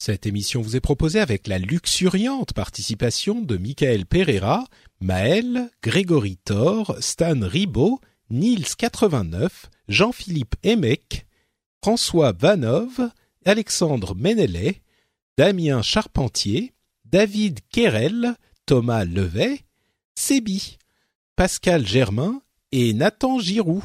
Cette émission vous est proposée avec la luxuriante participation de Michael Pereira, Maël, Grégory Thor, Stan Ribot, Nils89, Jean-Philippe Emec, François Vanov, Alexandre Ménélet, Damien Charpentier, David Querel, Thomas Levet, Sébi, Pascal Germain et Nathan Giroux.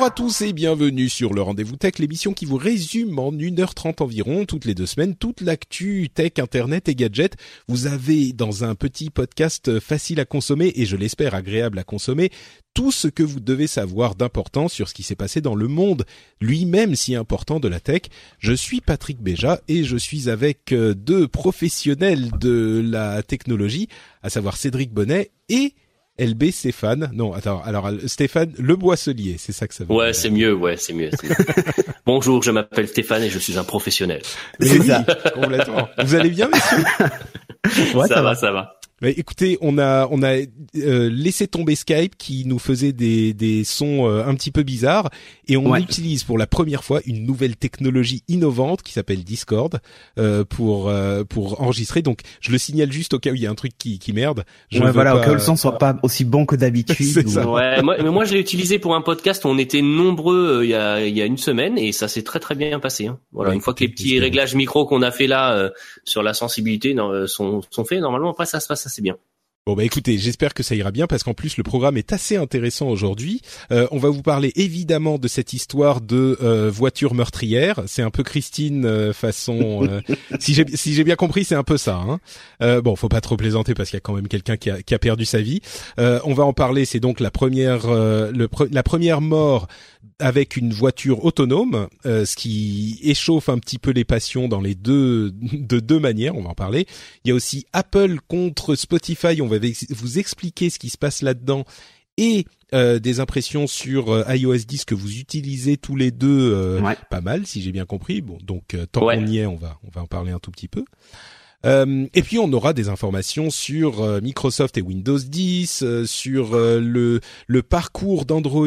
Bonjour à tous et bienvenue sur le Rendez-vous Tech, l'émission qui vous résume en 1h30 environ, toutes les deux semaines, toute l'actu tech, internet et gadgets. Vous avez dans un petit podcast facile à consommer et je l'espère agréable à consommer, tout ce que vous devez savoir d'important sur ce qui s'est passé dans le monde lui-même si important de la tech. Je suis Patrick Béja et je suis avec euh, deux professionnels de la technologie, à savoir Cédric Bonnet et LB Stéphane. Non, attends, alors Stéphane Le Boisselier, c'est ça que ça veut Ouais, dire. c'est mieux, ouais, c'est mieux. c'est mieux. Bonjour, je m'appelle Stéphane et je suis un professionnel. Mais oui, complètement. Vous allez bien, messieurs Ouais, ça, ça va, va. ça va. Bah, écoutez, on a on a euh, laissé tomber Skype qui nous faisait des des sons euh, un petit peu bizarres et on Ouais. utilise pour la première fois une nouvelle technologie innovante qui s'appelle Discord euh, pour euh, pour enregistrer. Donc je le signale juste au cas où il y a un truc qui qui merde. Je ouais, voilà, pas- au cas où le son soit pas aussi bon que d'habitude. Ou-. Ouais, moi, mais moi je l'ai utilisé pour un podcast. On était nombreux euh, il y a il y a une semaine et ça s'est très très bien passé. Hein. Voilà, Ouais, une fois que les petits réglages micro qu'on a fait là euh, sur la sensibilité non, euh, sont sont faits, normalement après ça se passe assez bien. Bon bah écoutez, j'espère que ça ira bien parce qu'en plus le programme est assez intéressant aujourd'hui. Euh, on va vous parler évidemment de cette histoire de euh, voiture meurtrière. C'est un peu Christine euh, façon. euh, si j'ai si j'ai bien compris, c'est un peu ça. Hein. Euh, bon, faut pas trop plaisanter parce qu'il y a quand même quelqu'un qui a, qui a perdu sa vie. Euh, on va en parler. C'est donc la première euh, le pre- la première mort avec une voiture autonome, euh, ce qui échauffe un petit peu les passions dans les deux de deux manières. On va en parler. Il y a aussi Apple contre Spotify. On va vous expliquer ce qui se passe là-dedans et euh, des impressions sur euh, iOS 10 que vous utilisez tous les deux euh, Ouais. pas mal, si j'ai bien compris. Bon, donc tant Ouais. qu'on y est, on va on va en parler un tout petit peu. Et puis on aura des informations sur Microsoft et Windows 10, euh, sur le le parcours d'Android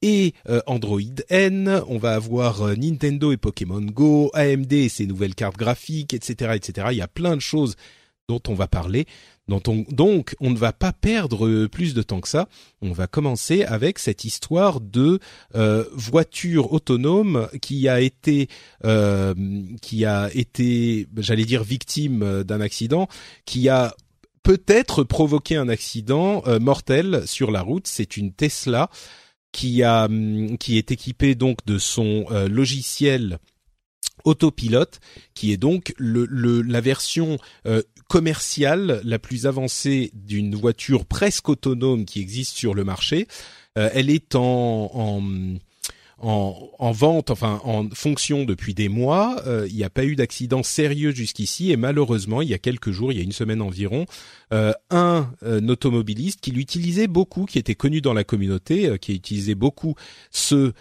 et Android N. On va avoir Nintendo et Pokémon Go, AMD et ses nouvelles cartes graphiques, etc., etc. Il y a plein de choses dont on va parler. Donc, on ne va pas perdre plus de temps que ça. On va commencer avec cette histoire de euh, voiture autonome qui a été, euh, qui a été, j'allais dire victime d'un accident, qui a peut-être provoqué un accident euh, mortel sur la route. C'est une Tesla qui a, hum, qui est équipée donc de son logiciel autopilote, qui est donc le, le- la version euh, commerciale la plus avancée d'une voiture presque autonome qui existe sur le marché. Euh, elle est en, en en, en vente, enfin en fonction depuis des mois. Euh, il n'y a pas eu d'accident sérieux jusqu'ici et malheureusement, il y a quelques jours, il y a une semaine environ, euh, un, euh, automobiliste qui l'utilisait beaucoup, qui était connu dans la communauté, euh, qui utilisait beaucoup ce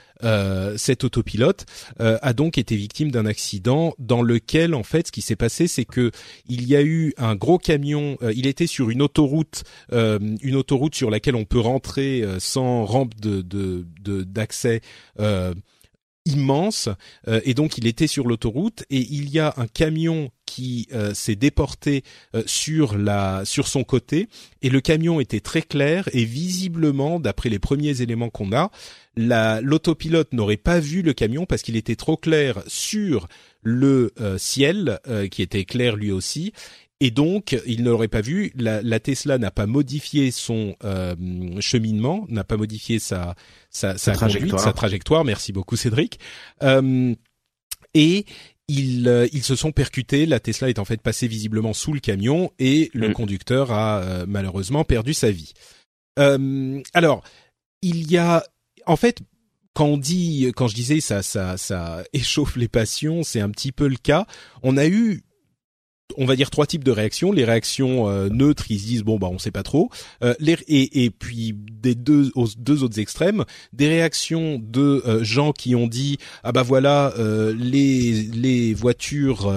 cet autopilote, a donc été victime d'un accident dans lequel en fait ce qui s'est passé c'est que il y a eu un gros camion, il était sur une autoroute, une autoroute sur laquelle on peut rentrer sans rampe de de- de- d'accès euh, immense euh, et donc il était sur l'autoroute et il y a un camion qui euh, s'est déporté euh, sur la sur son côté et le camion était très clair et visiblement d'après les premiers éléments qu'on a la l'autopilote n'aurait pas vu le camion parce qu'il était trop clair sur le ciel qui était clair lui aussi et donc, il ne l'aurait pas vu. La, Tesla n'a pas modifié son euh, cheminement, n'a pas modifié sa sa, sa, trajectoire. sa trajectoire. Merci beaucoup, Cédric. Euh, et ils, euh, ils se sont percutés. La Tesla est en fait passée visiblement sous le camion et le mm. conducteur a malheureusement perdu sa vie. alors, il y a en fait quand on dit, quand je disais ça, ça, ça échauffe les passions, c'est un petit peu le cas. On a eu on va dire trois types de réactions. Les réactions euh, neutres, ils se disent bon bah on sait pas trop. Euh, les, et, et puis des deux autres extrêmes, des réactions de euh, gens qui ont dit ah bah voilà les les voitures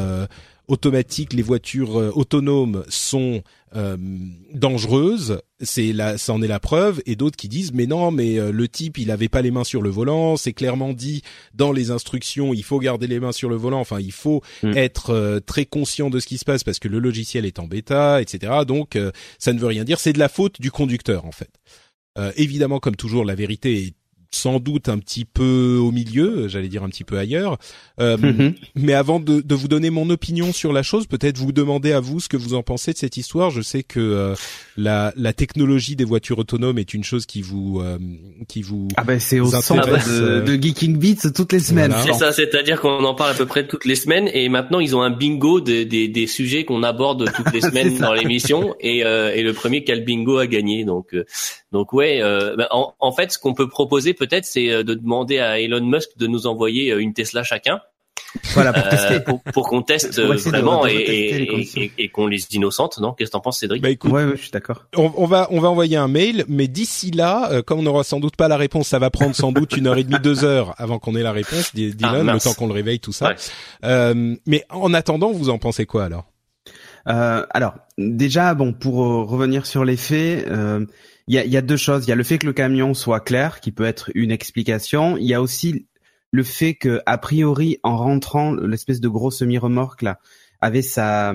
automatiques, les voitures autonomes sont euh, dangereuses, c'est là, ça en est la preuve, et d'autres qui disent mais non, mais euh, le type il avait pas les mains sur le volant, c'est clairement dit dans les instructions, il faut garder les mains sur le volant, enfin il faut mm. être très conscient de ce qui se passe parce que le logiciel est en bêta, etc. Donc ça ne veut rien dire, c'est de la faute du conducteur en fait. évidemment, comme toujours, la vérité est sans doute un petit peu au milieu, j'allais dire un petit peu ailleurs. Euh, mhm. Mais avant de, de, vous donner mon opinion sur la chose, peut-être vous demander à vous ce que vous en pensez de cette histoire. Je sais que euh, la, la, technologie des voitures autonomes est une chose qui vous euh, qui vous ah ben c'est au centre de, de, Geeking Beats toutes les semaines. C'est ça, c'est-à-dire qu'on en parle à peu près toutes les semaines et maintenant ils ont un bingo des, des, des sujets qu'on aborde toutes les semaines dans l'émission et, et le premier qui a le bingo a gagné. Donc donc ouais, ben, en, en fait ce qu'on peut proposer peut-être, c'est euh, de demander à Elon Musk de nous envoyer euh, une Tesla chacun. Voilà pour tester, euh, pour, qu'on teste vraiment et, et, qu'on les innocente, non? Qu'est-ce que t'en penses, Cédric? Bah écoute, ouais, je suis d'accord. On, va on va envoyer un mail, mais d'ici là, comme on n'aura sans doute pas la réponse, ça va prendre sans doute une heure et demie, deux heures avant qu'on ait la réponse d'Elon, ah, le temps qu'on le réveille, tout ça. mais en attendant, vous en pensez quoi alors? Alors déjà, bon, pour revenir sur les faits. Il y a, deux choses. Il y a le fait que le camion soit clair, qui peut être une explication. Il y a aussi le fait que, a priori, en rentrant, l'espèce de gros semi-remorque là avait sa,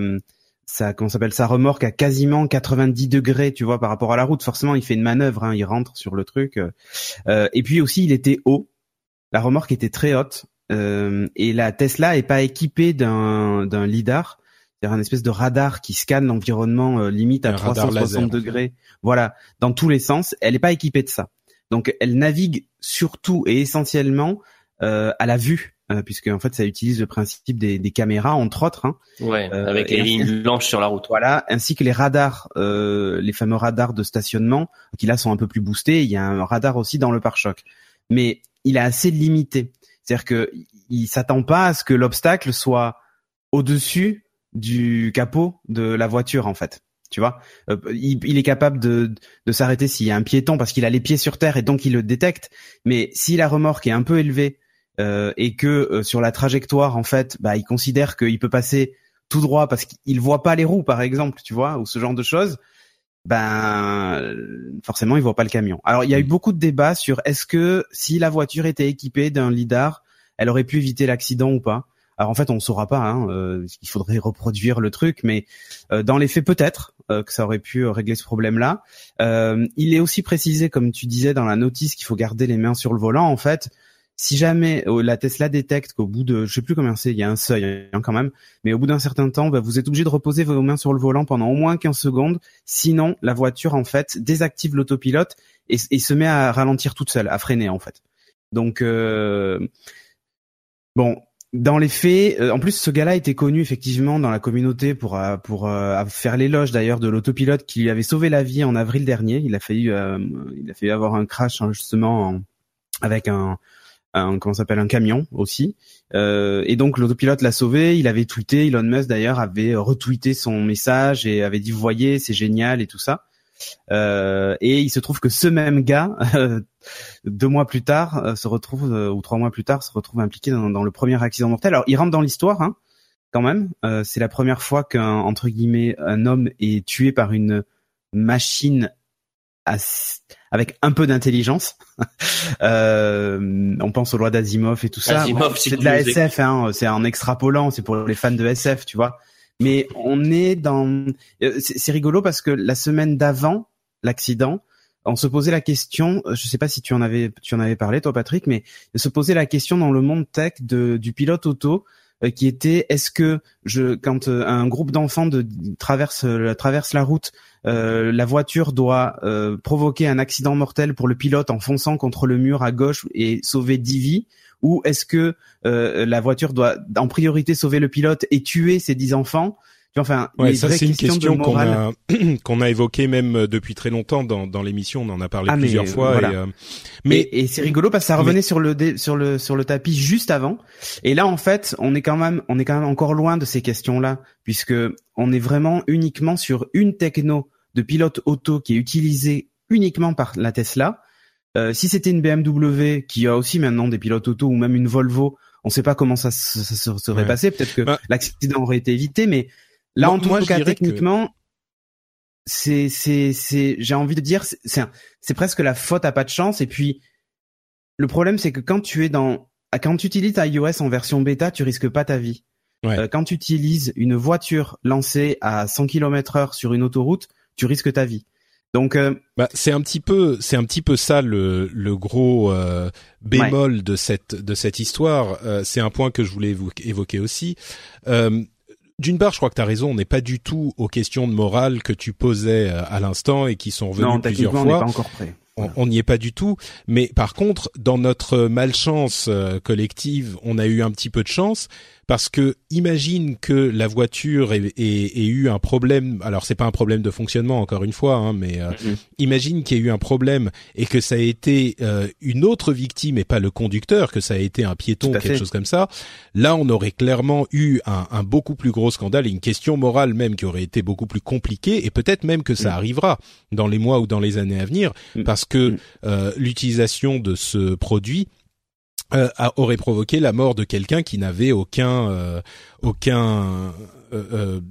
comment s'appelle, sa remorque à quasiment 90 degrés, tu vois, par rapport à la route. Forcément, il fait une manœuvre, hein, il rentre sur le truc. Euh, et puis aussi, il était haut. La remorque était très haute. Euh, et la Tesla est pas équipée d'un lidar c'est un espèce de radar qui scanne l'environnement euh, limite à 360 degrés. Voilà, dans tous les sens. Elle n'est pas équipée de ça. Donc elle navigue surtout et essentiellement euh, à la vue, euh, puisque en fait ça utilise le principe des, des caméras entre autres. Hein. Ouais, avec les lignes blanches sur la route. Voilà, ainsi que les radars, les fameux radars de stationnement, qui là sont un peu plus boostés. Il y a un radar aussi dans le pare-choc, mais il est assez limité. C'est-à-dire que il s'attend pas à ce que l'obstacle soit au-dessus du capot de la voiture en fait. Tu vois, euh, il, est capable de, de s'arrêter s'il y a un piéton parce qu'il a les pieds sur terre et donc il le détecte. Mais si la remorque est un peu élevée euh, et que euh, sur la trajectoire en fait, bah, il considère qu'il peut passer tout droit parce qu'il voit pas les roues par exemple, tu vois, ou ce genre de choses. Ben forcément il voit pas le camion. Alors il y a eu beaucoup de débats sur est-ce que si la voiture était équipée d'un lidar, elle aurait pu éviter l'accident ou pas. Alors en fait, on ne saura pas. Hein, euh, il faudrait reproduire le truc, mais euh, dans les faits, peut-être euh, que ça aurait pu régler ce problème-là. il est aussi précisé, comme tu disais dans la notice, qu'il faut garder les mains sur le volant. En fait, si jamais la Tesla détecte qu'au bout de, je sais plus combien c'est, il y a un seuil hein, quand même, mais au bout d'un certain temps, bah, vous êtes obligé de reposer vos mains sur le volant pendant au moins 15 secondes. Sinon, la voiture en fait désactive l'autopilote et, et, se met à ralentir toute seule, à freiner en fait. Donc bon, dans les faits, euh, en plus, ce gars-là était connu effectivement dans la communauté pour euh, pour euh, faire l'éloge d'ailleurs de l'autopilote qui lui avait sauvé la vie en avril dernier. Il a failli il a failli avoir un crash hein, justement avec un, un comment s'appelle un camion aussi. et donc l'autopilote l'a sauvé. Il avait tweeté, Elon Musk d'ailleurs avait retweeté son message et avait dit vous voyez c'est génial et tout ça. Euh, et il se trouve que ce même gars, deux mois plus tard, euh, se retrouve euh, ou trois mois plus tard, se retrouve impliqué dans, le premier accident mortel. Alors il rentre dans l'histoire, hein, quand même. c'est la première fois qu'un entre guillemets un homme est tué par une machine avec un peu d'intelligence. on pense aux lois d'Asimov et tout ça. c'est de la SF, hein, c'est en extrapolant, c'est pour les fans de SF, tu vois. Mais on est dans. Euh, c'est rigolo parce que la semaine d'avant l'accident, on se posait la question. Euh, je sais pas si tu en avais, tu en avais parlé toi, Patrick, mais se posait la question dans le monde tech de, du pilote auto. qui était est-ce que je quand un groupe d'enfants de, traverse traverse la route, la voiture doit provoquer un accident mortel pour le pilote en fonçant contre le mur à gauche et sauver 10 vies ou est-ce que la voiture doit en priorité sauver le pilote et tuer ses 10 enfants? Enfin, ouais, ça c'est une question qu'on a qu'on a évoquée même euh, depuis très longtemps dans dans l'émission. On en a parlé ah, plusieurs fois. Et, euh, mais et, c'est rigolo parce que ça revenait sur le sur le sur le tapis juste avant. Et là, en fait, on est quand même on est quand même encore loin de ces questions-là puisque on est vraiment uniquement sur une techno de pilote auto qui est utilisée uniquement par la Tesla. Euh, si c'était une BMW qui a aussi maintenant des pilotes auto ou même une Volvo, on ne sait pas comment ça, ça, ça serait passé. Peut-être que bah l'accident aurait été évité, mais Là, en tout cas, techniquement, c'est, c'est, c'est, j'ai envie de dire, c'est, c'est presque la faute à pas de chance. Et puis, le problème, c'est que quand tu es dans, quand tu utilises iOS en version bêta, tu risques pas ta vie. Euh, quand tu utilises une voiture lancée à 100 km heure sur une autoroute, tu risques ta vie. Donc, euh, bah, c'est un petit peu, c'est un petit peu ça le, le gros euh, bémol de cette de cette histoire. c'est un point que je voulais évoquer aussi d'une part, je crois que tu as raison, on n'est pas du tout aux questions de morale que tu posais euh, à l'instant et qui sont revenues plusieurs fois. On n'est pas encore prêt on n'y est pas du tout. Mais par contre, dans notre malchance euh, collective, on a eu un petit peu de chance parce que imagine que la voiture ait, eu un problème. Alors c'est pas un problème de fonctionnement encore une fois, hein, mais euh, imagine qu'il y ait eu un problème et que ça a été euh, une autre victime et pas le conducteur, que ça a été un piéton, quelque chose comme ça. Là, on aurait clairement eu un, un, beaucoup plus gros scandale et une question morale même qui aurait été beaucoup plus compliquée et peut-être même que ça mm. arrivera dans les mois ou dans les années à venir mm. parce que mm. euh, l'utilisation de ce produit euh, aurait provoqué la mort de quelqu'un qui n'avait aucun euh, aucun euh,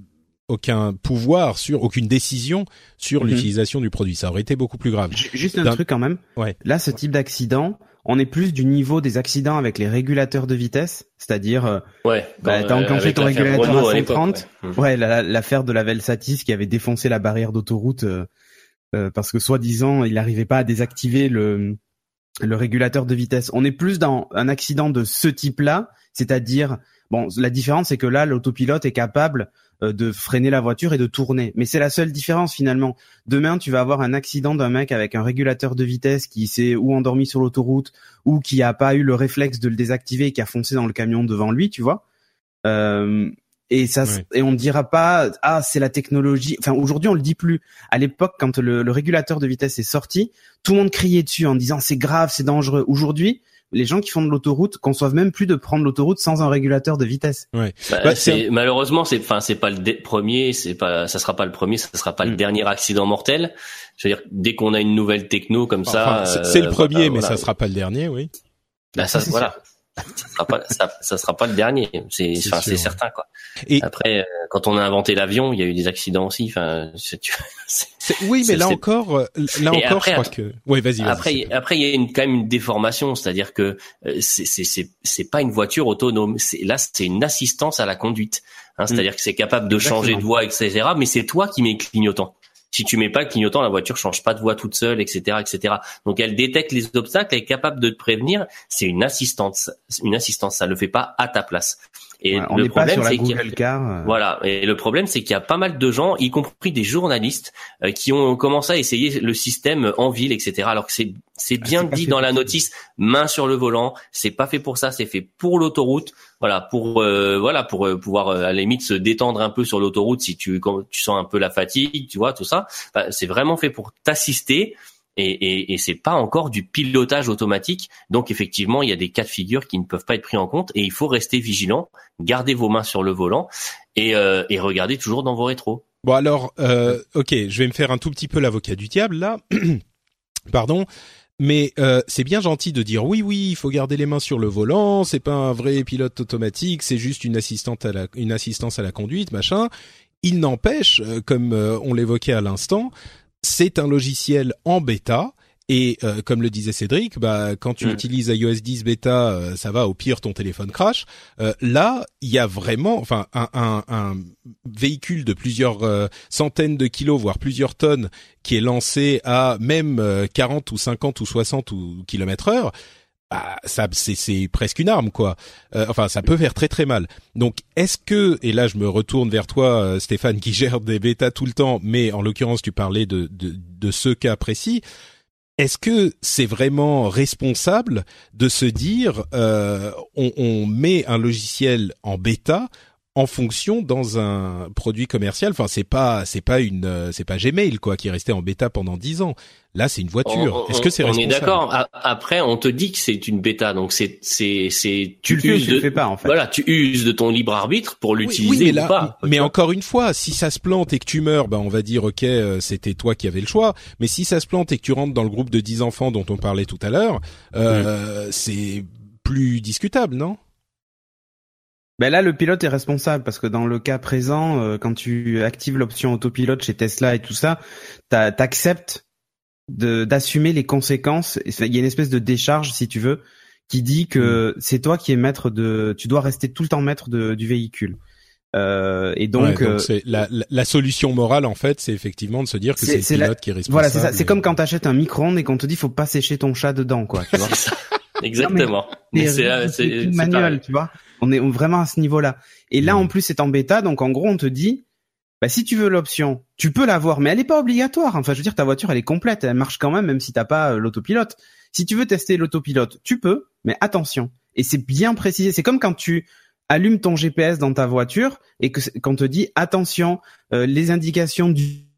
aucun pouvoir sur aucune décision sur mhm. l'utilisation du produit. Ça aurait été beaucoup plus grave. Juste un truc quand même. Ouais. Là, ce type d'accident, on est plus du niveau des accidents avec les régulateurs de vitesse, c'est-à-dire ouais, bah, t'as enclenché ton régulateur à 130. Ouais, mhm. l'affaire de la Velsatis qui avait défoncé la barrière d'autoroute parce que soi-disant il n'arrivait pas à désactiver le le régulateur de vitesse. On est plus dans un accident de ce type-là, c'est-à-dire bon, la différence c'est que là l'autopilote est capable euh, de freiner la voiture et de tourner. Mais c'est la seule différence finalement. Demain, tu vas avoir un accident d'un mec avec un régulateur de vitesse qui s'est ou endormi sur l'autoroute ou qui a pas eu le réflexe de le désactiver et qui a foncé dans le camion devant lui, tu vois. Euh, et ça et on ne dira pas ah c'est la technologie enfin aujourd'hui on le dit plus à l'époque quand le, le, régulateur de vitesse est sorti tout le monde criait dessus en disant c'est grave c'est dangereux aujourd'hui les gens qui font de l'autoroute conçoivent même plus de prendre l'autoroute sans un régulateur de vitesse. Ouais. Bah, bah, c'est, malheureusement, c'est, enfin, c'est pas le premier, c'est pas, ça sera pas le premier, ça sera pas le mm. dernier accident mortel. Je veux dire, dès qu'on a une nouvelle techno comme ça, c'est, le euh, premier, mais ça sera pas le dernier, oui. Bah, ça, voilà ça sera pas ça, ça, sera pas le dernier. C'est enfin c'est certain quoi. Et après euh, quand on a inventé l'avion il y a eu des accidents aussi. Enfin oui mais là encore euh, là encore je crois que oui vas-y après après il y a une, quand même une déformation. C'est-à-dire que euh, c'est c'est c'est pas une voiture autonome. C'est là c'est une assistance à la conduite hein, c'est-à-dire que c'est capable de changer de voie etc mais c'est toi qui mets clignotant si tu mets pas le clignotant, la voiture change pas de voie toute seule, etc., etc. Donc elle détecte les obstacles, elle est capable de te prévenir. C'est une assistance, une assistance. Ça le fait pas à ta place. Et le problème, c'est qu'il euh. voilà. Et le problème, c'est qu'il y a pas mal de gens, y compris des journalistes, euh, qui ont commencé à essayer le système en ville, etc. Alors que c'est c'est ah, bien dit dans la notice, main sur le volant. C'est pas fait pour ça, c'est fait pour l'autoroute. Voilà, pour euh, voilà pour pouvoir à la limite se détendre un peu sur l'autoroute si tu quand tu sens un peu la fatigue, tu vois tout ça. Bah, c'est vraiment fait pour t'assister et, et, et c'est pas encore du pilotage automatique. Donc effectivement, il y a des cas de figure qui ne peuvent pas être pris en compte et il faut rester vigilant, garder vos mains sur le volant et, euh, et regarder toujours dans vos rétros. Bon alors, euh, ok, je vais me faire un tout petit peu l'avocat du diable là. Pardon. Mais euh, c'est bien gentil de dire oui, oui, il faut garder les mains sur le volant. C'est pas un vrai pilote automatique, c'est juste une une assistance à la conduite, machin. Il n'empêche, euh, comme on l'évoquait à l'instant, c'est un logiciel en bêta. Et euh, comme le disait Cédric, bah, quand tu mm. utilises iOS 10 bêta, euh, ça va. Au pire, ton téléphone crash. Euh, là, il y a vraiment, enfin, un, un, un véhicule de plusieurs centaines de kilos, voire plusieurs tonnes, qui est lancé à même 40 ou 50 ou 60 ou kilomètres heure bah, ça c'est presque une arme quoi. Euh, enfin, ça peut faire très très mal. Donc, est-ce que et là je me retourne vers toi, euh, Stéphane, qui gère des bêtas tout le temps, mais en l'occurrence tu parlais de de, de ce cas précis. Est-ce que c'est vraiment responsable de se dire euh, on, on met un logiciel en bêta en fonction dans un produit commercial. Enfin, c'est pas c'est pas une euh, c'est pas Gmail quoi qui est resté en bêta pendant dix ans. Là, c'est une voiture. Est-ce que c'est On est d'accord. Après, on te dit que c'est une bêta, donc c'est c'est c'est tu, tu uses de, fais pas en fait. Voilà, tu uses de ton libre arbitre pour l'utiliser ou pas. Mais encore une fois, si ça se plante et que tu meurs, ben on va dire ok, euh, c'était toi qui avais le choix. Mais si ça se plante et que tu rentres dans le groupe de 10 enfants dont on parlait tout à l'heure, euh, c'est plus discutable, non? Ben là, le pilote est responsable parce que dans le cas présent, euh, quand tu actives l'option autopilote chez Tesla et tout ça, t'acceptes d'assumer les conséquences. Il y a une espèce de décharge, si tu veux, qui dit que mm. c'est toi qui es maître de, tu dois rester tout le temps maître de, du véhicule. Euh, et donc, euh, la, la, solution morale en fait, c'est effectivement de se dire que c'est le pilote qui est responsable. Voilà, c'est ça. C'est comme quand t'achètes un micro-ondes et qu'on te dit faut pas sécher ton chat dedans, quoi. Tu vois Exactement. C'est manuel, tu vois. On est vraiment à ce niveau-là. Et là, en plus, c'est en bêta, donc en gros, on te dit, bah, si tu veux l'option, tu peux l'avoir, mais elle n'est pas obligatoire. Enfin, je veux dire, ta voiture, elle est complète, elle marche quand même, même si t'as pas euh, l'autopilote. Si tu veux tester l'autopilote, tu peux, mais attention. Et c'est bien précisé. C'est comme quand tu allumes ton GPS dans ta voiture et que qu'on te dit attention, euh, les indications du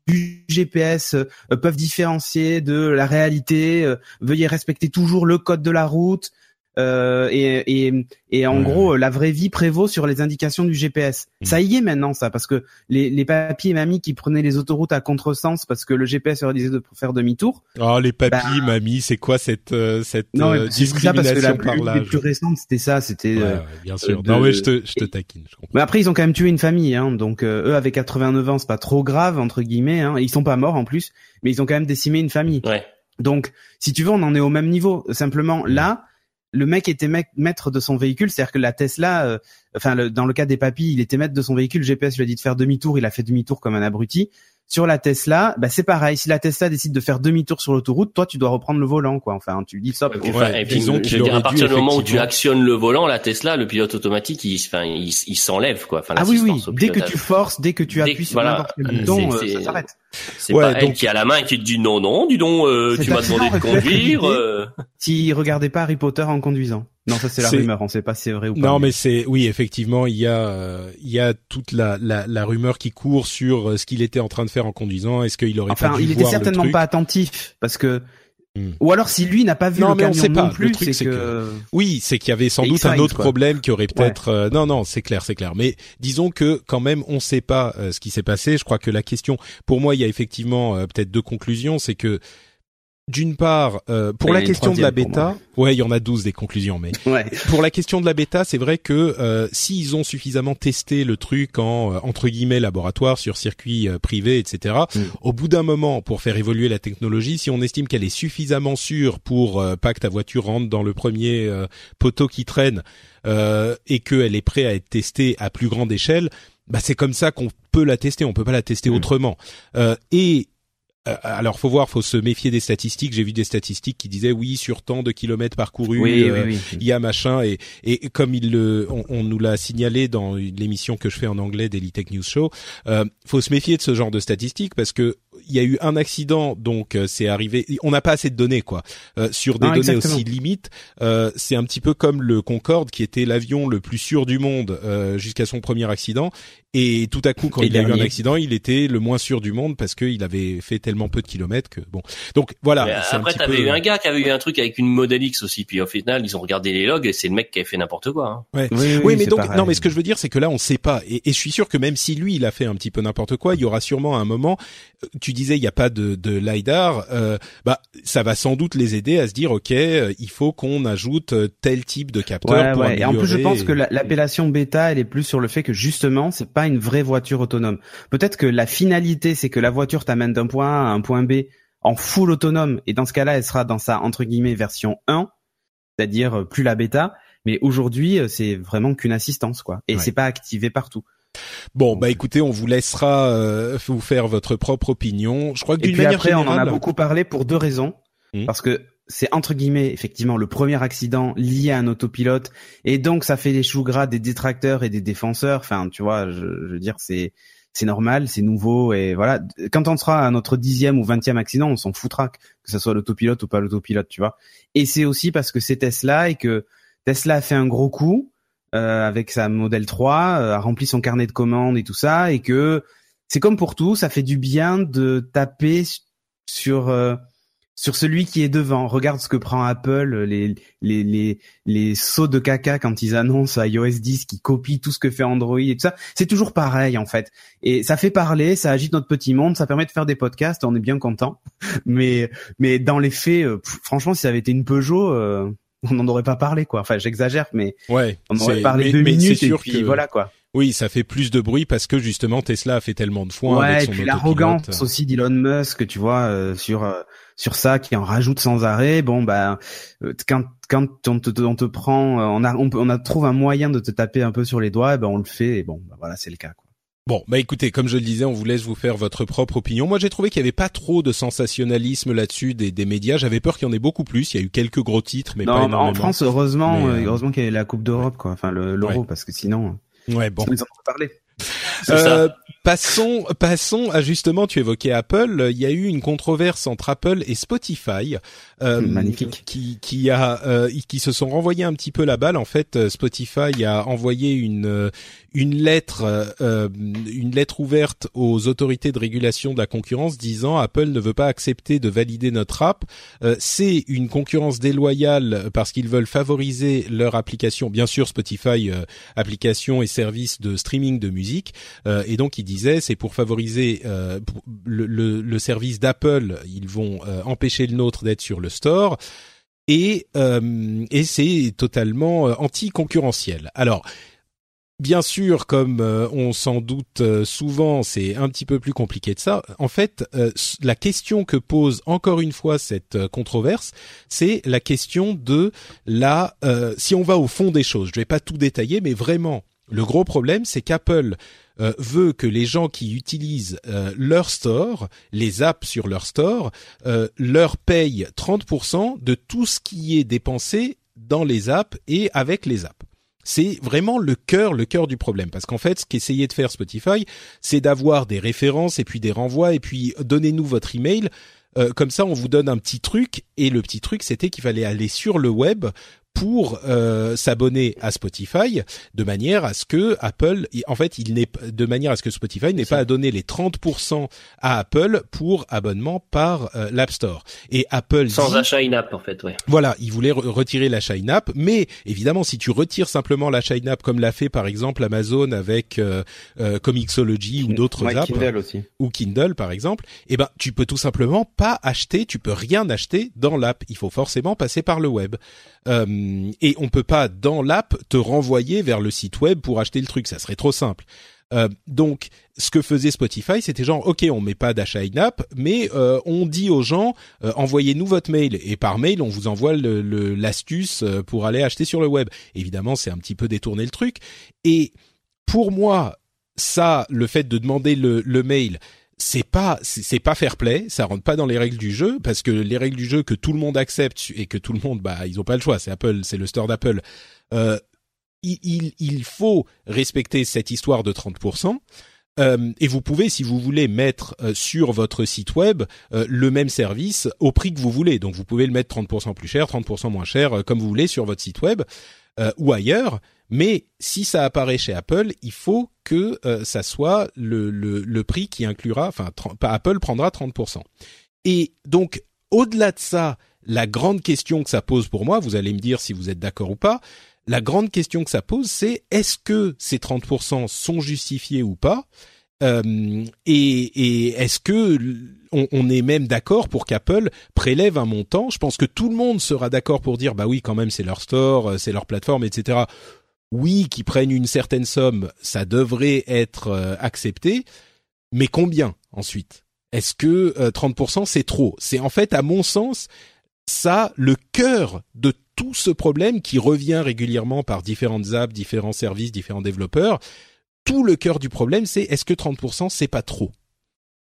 GPS euh, peuvent différencier de la réalité. veuillez respecter toujours le code de la route. Euh, et, et, et en gros, la vraie vie prévaut sur les indications du GPS. Mm. Ça y est maintenant, ça, parce que les, les papis et mamies qui prenaient les autoroutes à contresens parce que le GPS leur disait de faire demi-tour. Oh, les papis, bah, mamies, c'est quoi cette euh, cette non, discrimination ça parce que la plus, Les plus récentes, c'était ça, c'était. Ouais, bien sûr. non, mais je te, je te taquine. Je mais après, ils ont quand même tué une famille, hein, donc eux avec 89 ans, c'est pas trop grave entre guillemets. Hein, ils sont pas morts en plus, mais ils ont quand même décimé une famille. Ouais. Donc, si tu veux, on en est au même niveau. Simplement, là, le mec était maître de son véhicule, c'est-à-dire que la Tesla, enfin dans le cas des papis, il était maître de son véhicule, GPS lui a dit de faire demi-tour, il a fait demi-tour comme un abruti. Sur la Tesla, bah c'est pareil. Si la Tesla décide de faire demi-tour sur l'autoroute, toi tu dois reprendre le volant, quoi. Enfin, tu dis et puis, je veux dire, à partir du moment où tu actionnes le volant, la Tesla, le pilote automatique, il, enfin, il, s'enlève, quoi. Enfin, ah oui, oui. Dès que tu forces, dès que tu appuies sur n'importe quel bouton, euh, ça s'arrête. C'est pas elle qui a la main et qui te dit non, non, dis donc, euh, tu m'as demandé de conduire. Euh. S'il regardait pas Harry Potter en conduisant. Non, ça c'est la rumeur, on sait pas si c'est vrai ou pas. Non, mais, c'est oui, effectivement, il y a euh, il y a toute la, la, la rumeur qui court sur euh, ce qu'il était en train de faire en conduisant. Est-ce qu'il aurait enfin, pas dû il était certainement pas attentif parce que hmm. ou alors si lui n'a pas vu non, le mais camion on sait pas. non plus, c'est que... oui, c'est qu'il y avait sans doute un autre problème qui aurait peut-être euh, non non, c'est clair, c'est clair. Mais disons que quand même on sait pas ce qui s'est passé. Je crois que la question pour moi, il y a effectivement peut-être deux conclusions, c'est que d'une part, euh, pour la question de la bêta, ouais, il y en a 12 des conclusions, mais pour la question de la bêta, c'est vrai que euh, s'ils ont suffisamment testé le truc en euh, entre guillemets laboratoire sur circuit euh, privé, etc. Mm. Au bout d'un moment, pour faire évoluer la technologie, si on estime qu'elle est suffisamment sûre pour pas que ta voiture rentre dans le premier poteau qui traîne et qu'elle est prête à être testée à plus grande échelle, bah c'est comme ça qu'on peut la tester. On peut pas la tester mm. autrement. et euh, alors faut voir, faut se méfier des statistiques. J'ai vu des statistiques qui disaient oui sur tant de kilomètres parcourus, euh, il y a machin et et comme il le, on, nous l'a signalé dans l'émission que je fais en anglais d'Elitech News Show, euh, faut se méfier de ce genre de statistiques parce que il y a eu un accident, donc euh, c'est arrivé. On n'a pas assez de données, quoi, euh, sur des données aussi limites. Euh, c'est un petit peu comme le Concorde, qui était l'avion le plus sûr du monde jusqu'à son premier accident. Et tout à coup, quand il a eu un accident, il était le moins sûr du monde parce qu'il avait fait tellement peu de kilomètres que bon. Donc voilà. après, t'avais eu un gars qui avait eu un truc avec une Model X aussi, puis au final, ils ont regardé les logs et c'est le mec qui a fait n'importe quoi. Hein. Ouais. Oui, oui, mais donc non, mais ce que je veux dire, c'est que là, on sait pas. Et, et, je suis sûr que même si lui, il a fait un petit peu n'importe quoi, il y aura sûrement un moment. Tu disais, il n'y a pas de, de lidar. Euh, bah, ça va sans doute les aider à se dire, ok, euh, il faut qu'on ajoute euh, tel type de capteur. Ouais, ouais. Et en plus, je pense que l'appellation bêta, elle est plus sur le fait que justement, c'est pas une vraie voiture autonome. Peut-être que la finalité, c'est que la voiture t'amène d'un point A à un point B en full autonome. Et dans ce cas-là, elle sera dans sa entre guillemets version 1, c'est-à-dire plus la bêta. Mais aujourd'hui, c'est vraiment qu'une assistance, quoi. Et c'est pas activé partout. Bon, bah écoutez, on vous laissera euh, vous faire votre propre opinion. Je crois que d'une manière après, on en a beaucoup parlé pour deux raisons. Hmm. Parce que c'est entre guillemets effectivement le premier accident lié à un autopilote et donc ça fait des choux gras des détracteurs et des défenseurs. Enfin, tu vois, je, je veux dire, c'est c'est normal, c'est nouveau et voilà. Quand on sera à notre dixième ou vingtième accident, on s'en foutra que ce soit l'autopilote ou pas l'autopilote, tu vois. Et c'est aussi parce que c'est Tesla et que Tesla a fait un gros coup euh, avec sa Model 3, euh, a rempli son carnet de commandes et tout ça et que c'est comme pour tout, ça fait du bien de taper sur euh, sur celui qui est devant. Regarde ce que prend Apple, les les les les sauts de caca quand ils annoncent iOS 10 qui copie tout ce que fait Android et tout ça. C'est toujours pareil en fait. Et ça fait parler, ça agite notre petit monde, ça permet de faire des podcasts, on est bien content. Mais mais dans les faits, euh, franchement, si ça avait été une Peugeot, euh, on n'en aurait pas parlé quoi. Enfin, j'exagère, mais ouais, on aurait parlé deux minutes et puis voilà quoi. Oui, ça fait plus de bruit parce que justement Tesla a fait tellement de foin ouais, avec son et puis l'arrogance aussi d'Elon Musk, tu vois, euh, sur euh, sur ça qui en rajoute sans arrêt. Bon bah euh, quand quand on te, on te prend, on a on, on a trouve un moyen de te taper un peu sur les doigts, ben on le fait et bon bah, voilà c'est le cas quoi. Bon, bah écoutez, comme je le disais, on vous laisse vous faire votre propre opinion. Moi, j'ai trouvé qu'il y avait pas trop de sensationnalisme là-dessus des, des médias. J'avais peur qu'il y en ait beaucoup plus. Il y a eu quelques gros titres, mais non, pas énormément. En France, heureusement, heureusement qu'il y a la Coupe d'Europe, quoi. Enfin, l'Euro, Ouais. parce que sinon, Ouais, bon. en. C'est Euh, passons, passons à justement, tu évoquais Apple. Il y a eu une controverse entre Apple et Spotify, euh, Magnifique. qui qui a euh, qui se sont renvoyés un petit peu la balle. En fait, Spotify a envoyé une euh, une lettre euh, une lettre ouverte aux autorités de régulation de la concurrence disant Apple ne veut pas accepter de valider notre app. Euh, C'est une concurrence déloyale parce qu'ils veulent favoriser leur application. Bien sûr, Spotify euh, application et service de streaming de musique. Euh, et donc il disait c'est pour favoriser euh, pour- le, le- le service d'Apple, ils vont euh, empêcher le nôtre d'être sur le store. Et, euh, et c'est totalement euh, anti-concurrentiel. Alors, bien sûr, comme euh, on s'en doute euh, souvent, c'est un petit peu plus compliqué de ça. En fait, euh, la question que pose encore une fois cette euh, controverse, c'est la question de la. euh, si on va au fond des choses, je vais pas tout détailler, mais vraiment, le gros problème, c'est qu'Apple euh, veut que les gens qui utilisent leur store, les apps sur leur store, leur payent 30% de tout ce qui est dépensé dans les apps et avec les apps. C'est vraiment le cœur, le cœur du problème. Parce qu'en fait, ce qu'essayait de faire Spotify, c'est d'avoir des références et puis des renvois et puis donnez-nous votre email. Euh, comme ça, on vous donne un petit truc. Et le petit truc, c'était qu'il fallait aller sur le web pour euh, s'abonner à Spotify de manière à ce que Apple, en fait, il n'est de manière à ce que Spotify n'ait pas à donner les 30% à Apple pour abonnement par euh, l'App Store. Et Apple Sans dit, achat in-app, en fait, ouais. voilà, il voulait re- retirer l'achat in-app, mais évidemment, si tu retires simplement l'achat in-app, comme l'a fait par exemple Amazon avec euh, euh, Comixology ou d'autres Ouais, apps, Kindle aussi. ou Kindle par exemple, eh ben tu peux tout simplement pas acheter, tu peux rien acheter dans l'app. Il faut forcément passer par le web. Euh, et on peut pas dans l'app te renvoyer vers le site web pour acheter le truc, ça serait trop simple. Euh, donc, ce que faisait Spotify, c'était genre, ok, on met pas d'achat in-app, mais euh, on dit aux gens, euh, envoyez-nous votre mail et par mail, on vous envoie le- le- l'astuce euh, pour aller acheter sur le web. Évidemment, c'est un petit peu détourner le truc. Et pour moi, ça, le fait de demander le, le mail, c'est pas c'est pas fair play, ça rentre pas dans les règles du jeu parce que les règles du jeu que tout le monde accepte et que tout le monde bah ils ont pas le choix, c'est Apple, c'est le store d'Apple. Euh, il, il, il faut respecter cette histoire de 30%. Euh, et vous pouvez, si vous voulez, mettre euh, sur votre site web euh, le même service au prix que vous voulez. Donc vous pouvez le mettre 30% plus cher, 30% moins cher, euh, comme vous voulez sur votre site web euh, ou ailleurs. Mais si ça apparaît chez Apple, il faut que euh, ça soit le, le, le prix qui inclura, enfin Apple prendra 30%. Et donc au-delà de ça, la grande question que ça pose pour moi, vous allez me dire si vous êtes d'accord ou pas, la grande question que ça pose, c'est est-ce que ces 30% sont justifiés ou pas Euh, et, et est-ce que on, on est même d'accord pour qu'Apple prélève un montant? Je pense que tout le monde sera d'accord pour dire bah oui, quand même, c'est leur store, euh, c'est leur plateforme, etc. Oui, qu'ils prennent une certaine somme, ça devrait être euh, accepté, mais combien ensuite? Est-ce que euh, 30% c'est trop? C'est en fait, à mon sens, ça le cœur de tout ce problème qui revient régulièrement par différentes apps, différents services, différents développeurs. Tout le cœur du problème, c'est est-ce que 30% c'est pas trop?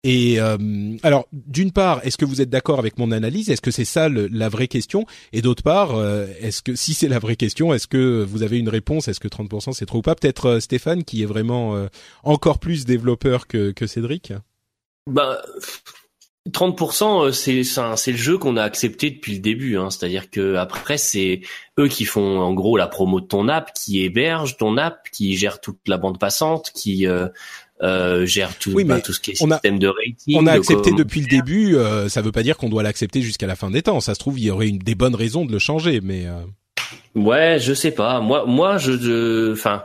Et euh, alors, d'une part, est-ce que vous êtes d'accord avec mon analyse? Est-ce que c'est ça le, la vraie question? Et d'autre part, euh, est-ce que si c'est la vraie question, est-ce que vous avez une réponse? Est-ce que 30% c'est trop ou pas? Peut-être euh, Stéphane, qui est vraiment encore plus développeur que, que Cédric. Bah, 30%, c'est c'est le jeu qu'on a accepté depuis le début. Hein. C'est-à-dire que après, c'est eux qui font en gros la promo de ton app, qui héberge ton app, qui gère toute la bande passante, qui euh, gère tout, oui, bah, tout ce qui est système de rating. On a accepté depuis le début. Euh, ça veut pas dire qu'on doit l'accepter jusqu'à la fin des temps. Ça se trouve, il y aurait une, des bonnes raisons de le changer, mais. Euh... Ouais, je sais pas. Moi, moi, je, enfin,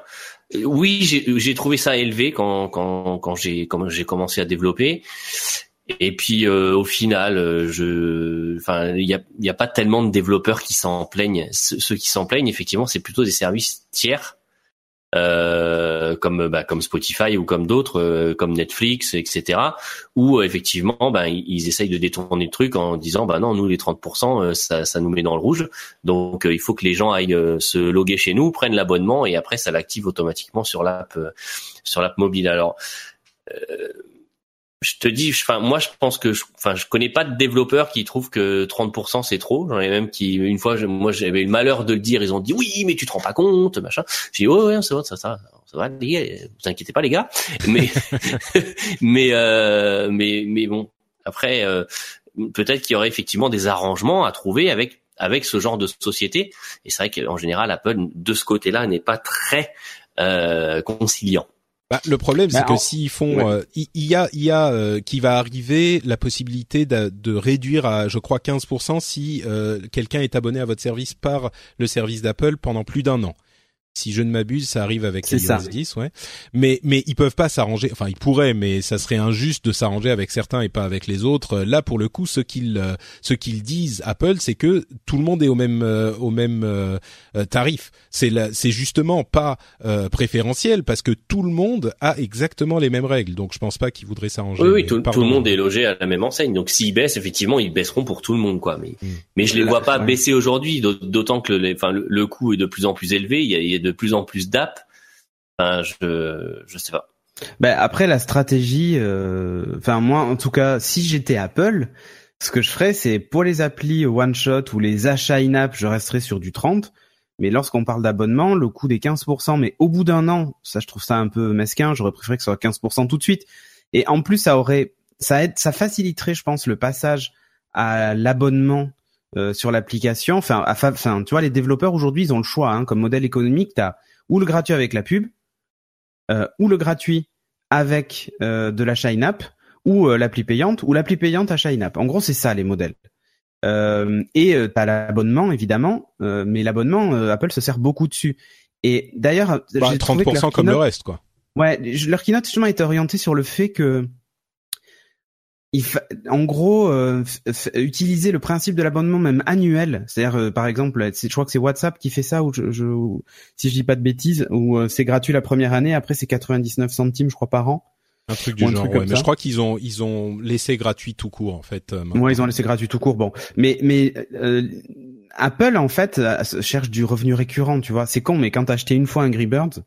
oui, j'ai trouvé ça élevé quand quand quand j'ai quand j'ai commencé à développer. Et puis euh, au final, euh, je, enfin, il y a, y a pas tellement de développeurs qui s'en plaignent. Ceux qui s'en plaignent, effectivement, c'est plutôt des services tiers euh, comme bah, comme Spotify ou comme d'autres, euh, comme Netflix, etc. Où effectivement, bah, ils essayent de détourner le truc en disant, bah non, nous les 30%, euh, ça, ça nous met dans le rouge. Donc il faut que les gens aillent se loguer chez nous, prennent l'abonnement et après ça l'active automatiquement sur l'app sur l'app mobile. Alors je te dis, enfin moi je pense que, enfin je, connais pas de développeurs qui trouvent que 30% c'est trop. J'en ai même qui une fois, moi j'avais eu le malheur de le dire, ils ont dit oui mais tu te rends pas compte, machin. J'ai dit ouais ouais c'est vrai ça ça ça va les gars, vous inquiétez pas les gars. Mais mais euh, mais mais bon après euh, peut-être qu'il y aurait effectivement des arrangements à trouver avec avec ce genre de société. Et c'est vrai qu'en général Apple de ce côté-là n'est pas très euh, conciliant. Bah, le problème, c'est que s'ils font, euh, il y, a, il y a euh, qui va arriver la possibilité de, de, réduire à, je crois, 15% si euh, quelqu'un est abonné à votre service par le service d'Apple pendant plus d'un an si je ne m'abuse, ça arrive avec iOS 10, ouais. Mais mais ils peuvent pas s'arranger. Enfin, ils pourraient, mais ça serait injuste de s'arranger avec certains et pas avec les autres. Là, pour le coup, ce qu'ils euh, ce qu'ils disent Apple, c'est que tout le monde est au même euh, au même euh, tarif. C'est c'est justement pas préférentiel parce que tout le monde a exactement les mêmes règles. Donc, je pense pas qu'ils voudraient s'arranger. Oui, oui tout, tout, le monde est logé à la même enseigne. Donc, s'ils baissent, effectivement, ils baisseront pour tout le monde, quoi. Mais hmm. mais je les vois pas baisser aujourd'hui, d'autant que le, enfin, le, coût est de plus en plus élevé. Il y a, il y a de plus en plus d'apps. Enfin, je je sais pas. Ben après la stratégie, euh, enfin moi en tout cas, si j'étais Apple, ce que je ferais, c'est pour les applis one shot ou les achats in-app, je resterais sur du 30. Mais lorsqu'on parle d'abonnement, le coût des 15%, mais au bout d'un an, ça je trouve ça un peu mesquin. J'aurais préféré que ce soit 15% tout de suite. Et en plus, ça aurait, ça aide, ça faciliterait, je pense, le passage à l'abonnement euh, sur l'application. Enfin, enfin, tu vois, les développeurs aujourd'hui, ils ont le choix. Hein, comme modèle économique, t'as ou le gratuit avec la pub, euh, ou le gratuit avec euh, de l'achat in-app, ou l'appli payante, ou l'appli payante achat in-app. En gros, c'est ça les modèles. et t'as l'abonnement évidemment, mais l'abonnement, Apple se sert beaucoup dessus. Et d'ailleurs, bah, 30% comme le reste, quoi. Ouais, leur keynote justement est orienté sur le fait que en gros, euh, utiliser le principe de l'abonnement même annuel, c'est-à-dire euh, par exemple, je crois que c'est WhatsApp qui fait ça, ou je, je, si je dis pas de bêtises, où euh, c'est gratuit la première année, après c'est 99 centimes, je crois par an. Un truc du genre, ouais. mais je crois qu'ils ont ils ont laissé gratuit tout court en fait. ouais, ils ont laissé gratuit tout court. Bon, mais mais Apple en fait cherche du revenu récurrent, tu vois. C'est con, mais quand t'as acheté une fois un Birds,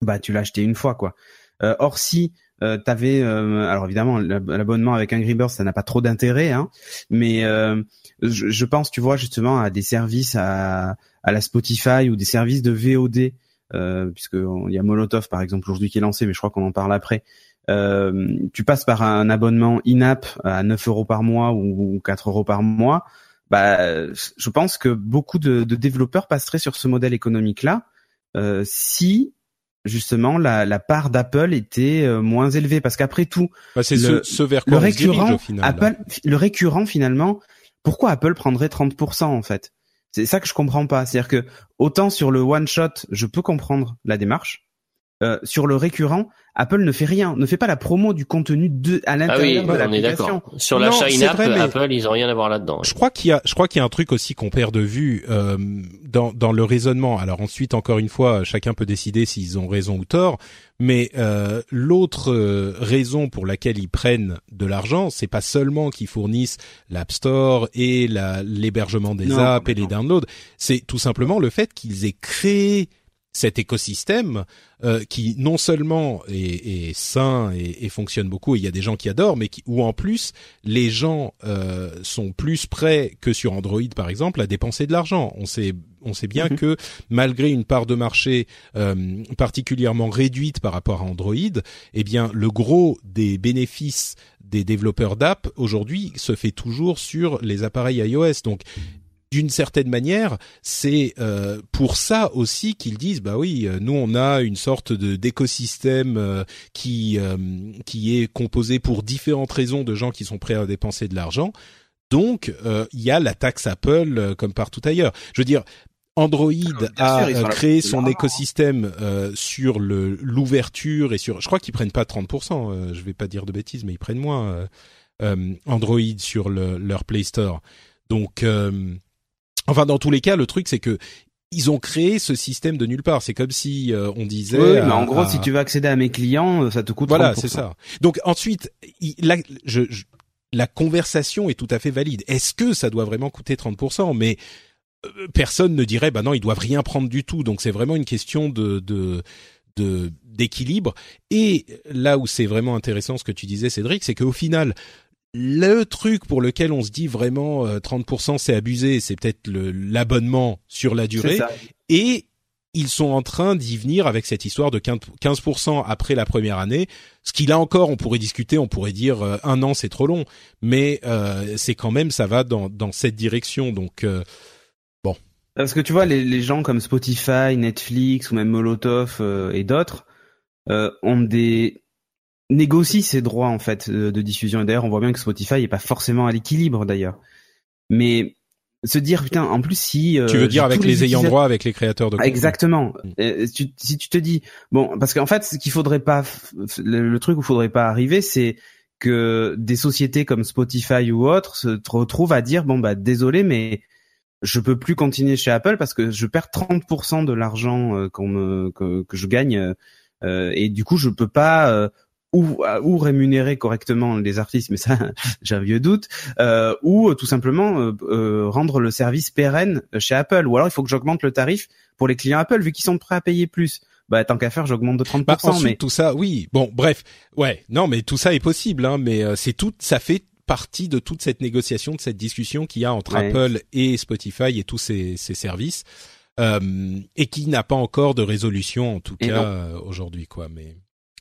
bah tu l'as acheté une fois quoi. or si euh, t'avais euh, alors évidemment l'abonnement avec Angry Birds ça n'a pas trop d'intérêt hein, mais euh, je, je, pense tu vois justement à des services à, à la Spotify ou des services de VOD euh, puisque il y a Molotov par exemple aujourd'hui qui est lancé mais je crois qu'on en parle après. Euh, tu passes par un abonnement in-app à 9 euros par mois ou 4 euros par mois. Bah je pense que beaucoup de, de développeurs passeraient sur ce modèle économique là euh, si justement la, la part d'Apple était euh, moins élevée. Parce qu'après tout bah, c'est le, ce, vers quoi le récurrent au final, Apple le récurrent finalement pourquoi Apple prendrait 30% en fait? C'est ça que je comprends pas. C'est-à-dire que autant sur le one shot je peux comprendre la démarche euh, sur le récurrent, Apple ne fait rien, ne fait pas la promo du contenu de à l'intérieur ah oui, de l'application. Sur l'achat in-app, Apple, ils ont rien à voir là-dedans. Je crois qu'il y a, je crois qu'il y a un truc aussi qu'on perd de vue euh, dans dans le raisonnement. Alors ensuite, encore une fois, chacun peut décider s'ils ont raison ou tort. Mais euh, l'autre euh, raison pour laquelle ils prennent de l'argent, c'est pas seulement qu'ils fournissent l'App Store et l'hébergement des apps et les downloads. C'est tout simplement le fait qu'ils aient créé cet écosystème euh, qui non seulement est, est sain et, et, fonctionne beaucoup, et il y a des gens qui adorent, mais qui, où en plus les gens euh, sont plus prêts que sur Android par exemple à dépenser de l'argent. On sait on sait bien mhm. que malgré une part de marché euh, particulièrement réduite par rapport à Android, eh bien le gros des bénéfices des développeurs d'app aujourd'hui se fait toujours sur les appareils iOS. Donc d'une certaine manière, c'est euh, pour ça aussi qu'ils disent bah oui, euh, nous on a une sorte de d'écosystème euh, qui qui est composé pour différentes raisons de gens qui sont prêts à dépenser de l'argent. Donc il y a la taxe Apple comme partout ailleurs. Je veux dire, Android a créé son écosystème sur le l'ouverture et sur. Je crois qu'ils prennent pas 30%. je vais pas dire de bêtises, mais ils prennent moins. Android sur le, leur Play Store. Donc Enfin, dans tous les cas, le truc c'est que ils ont créé ce système de nulle part. C'est comme si euh, on disait. Oui, mais en gros, si tu veux accéder à mes clients, euh, ça te coûte. Voilà, c'est ça. Donc ensuite, la, je, la conversation est tout à fait valide. Est-ce que ça doit vraiment coûter 30% Mais euh, personne ne dirait, bah non, ils doivent rien prendre du tout. Donc c'est vraiment une question de, de d'équilibre. Et là où c'est vraiment intéressant ce que tu disais, Cédric, c'est qu'au final, le truc pour lequel on se dit vraiment 30% euh, c'est abusé, c'est peut-être l'abonnement sur la durée. Et ils sont en train d'y venir avec cette histoire de 15% après la première année. Ce qui là encore, on pourrait discuter, on pourrait dire euh, un an c'est trop long, mais euh, c'est quand même ça va dans, dans cette direction. Donc bon. Parce que tu vois les, les, gens comme Spotify, Netflix ou même Molotov et d'autres ont des négocie ses droits en fait de, diffusion. Et d'ailleurs, on voit bien que Spotify est pas forcément à l'équilibre d'ailleurs. Mais se dire putain, en plus si euh, tu veux dire avec les, ayants droit, avec les créateurs de contenu. Exactement. Mm. Euh, si tu te dis bon, parce qu'en fait, ce qu'il faudrait pas, le, truc où faudrait pas arriver, c'est que des sociétés comme Spotify ou autres se retrouvent à dire bon bah désolé mais je peux plus continuer chez Apple parce que je perds 30% de l'argent euh, qu'on me que, que, je gagne euh, et du coup je peux pas ou, ou rémunérer correctement les artistes, mais ça j'ai un vieux doute, euh, ou tout simplement euh, euh, rendre le service pérenne chez Apple, ou alors il faut que j'augmente le tarif pour les clients Apple vu qu'ils sont prêts à payer plus. Bah tant qu'à faire, j'augmente de 30%. Bah, mais tout ça, oui. Bon, bref, ouais, non, mais tout ça est possible, hein, mais euh, c'est tout, ça fait partie de toute cette négociation, de cette discussion qu'il y a entre Apple et Spotify et tous ces, ces services, et qui n'a pas encore de résolution en tout cas aujourd'hui, quoi. Mais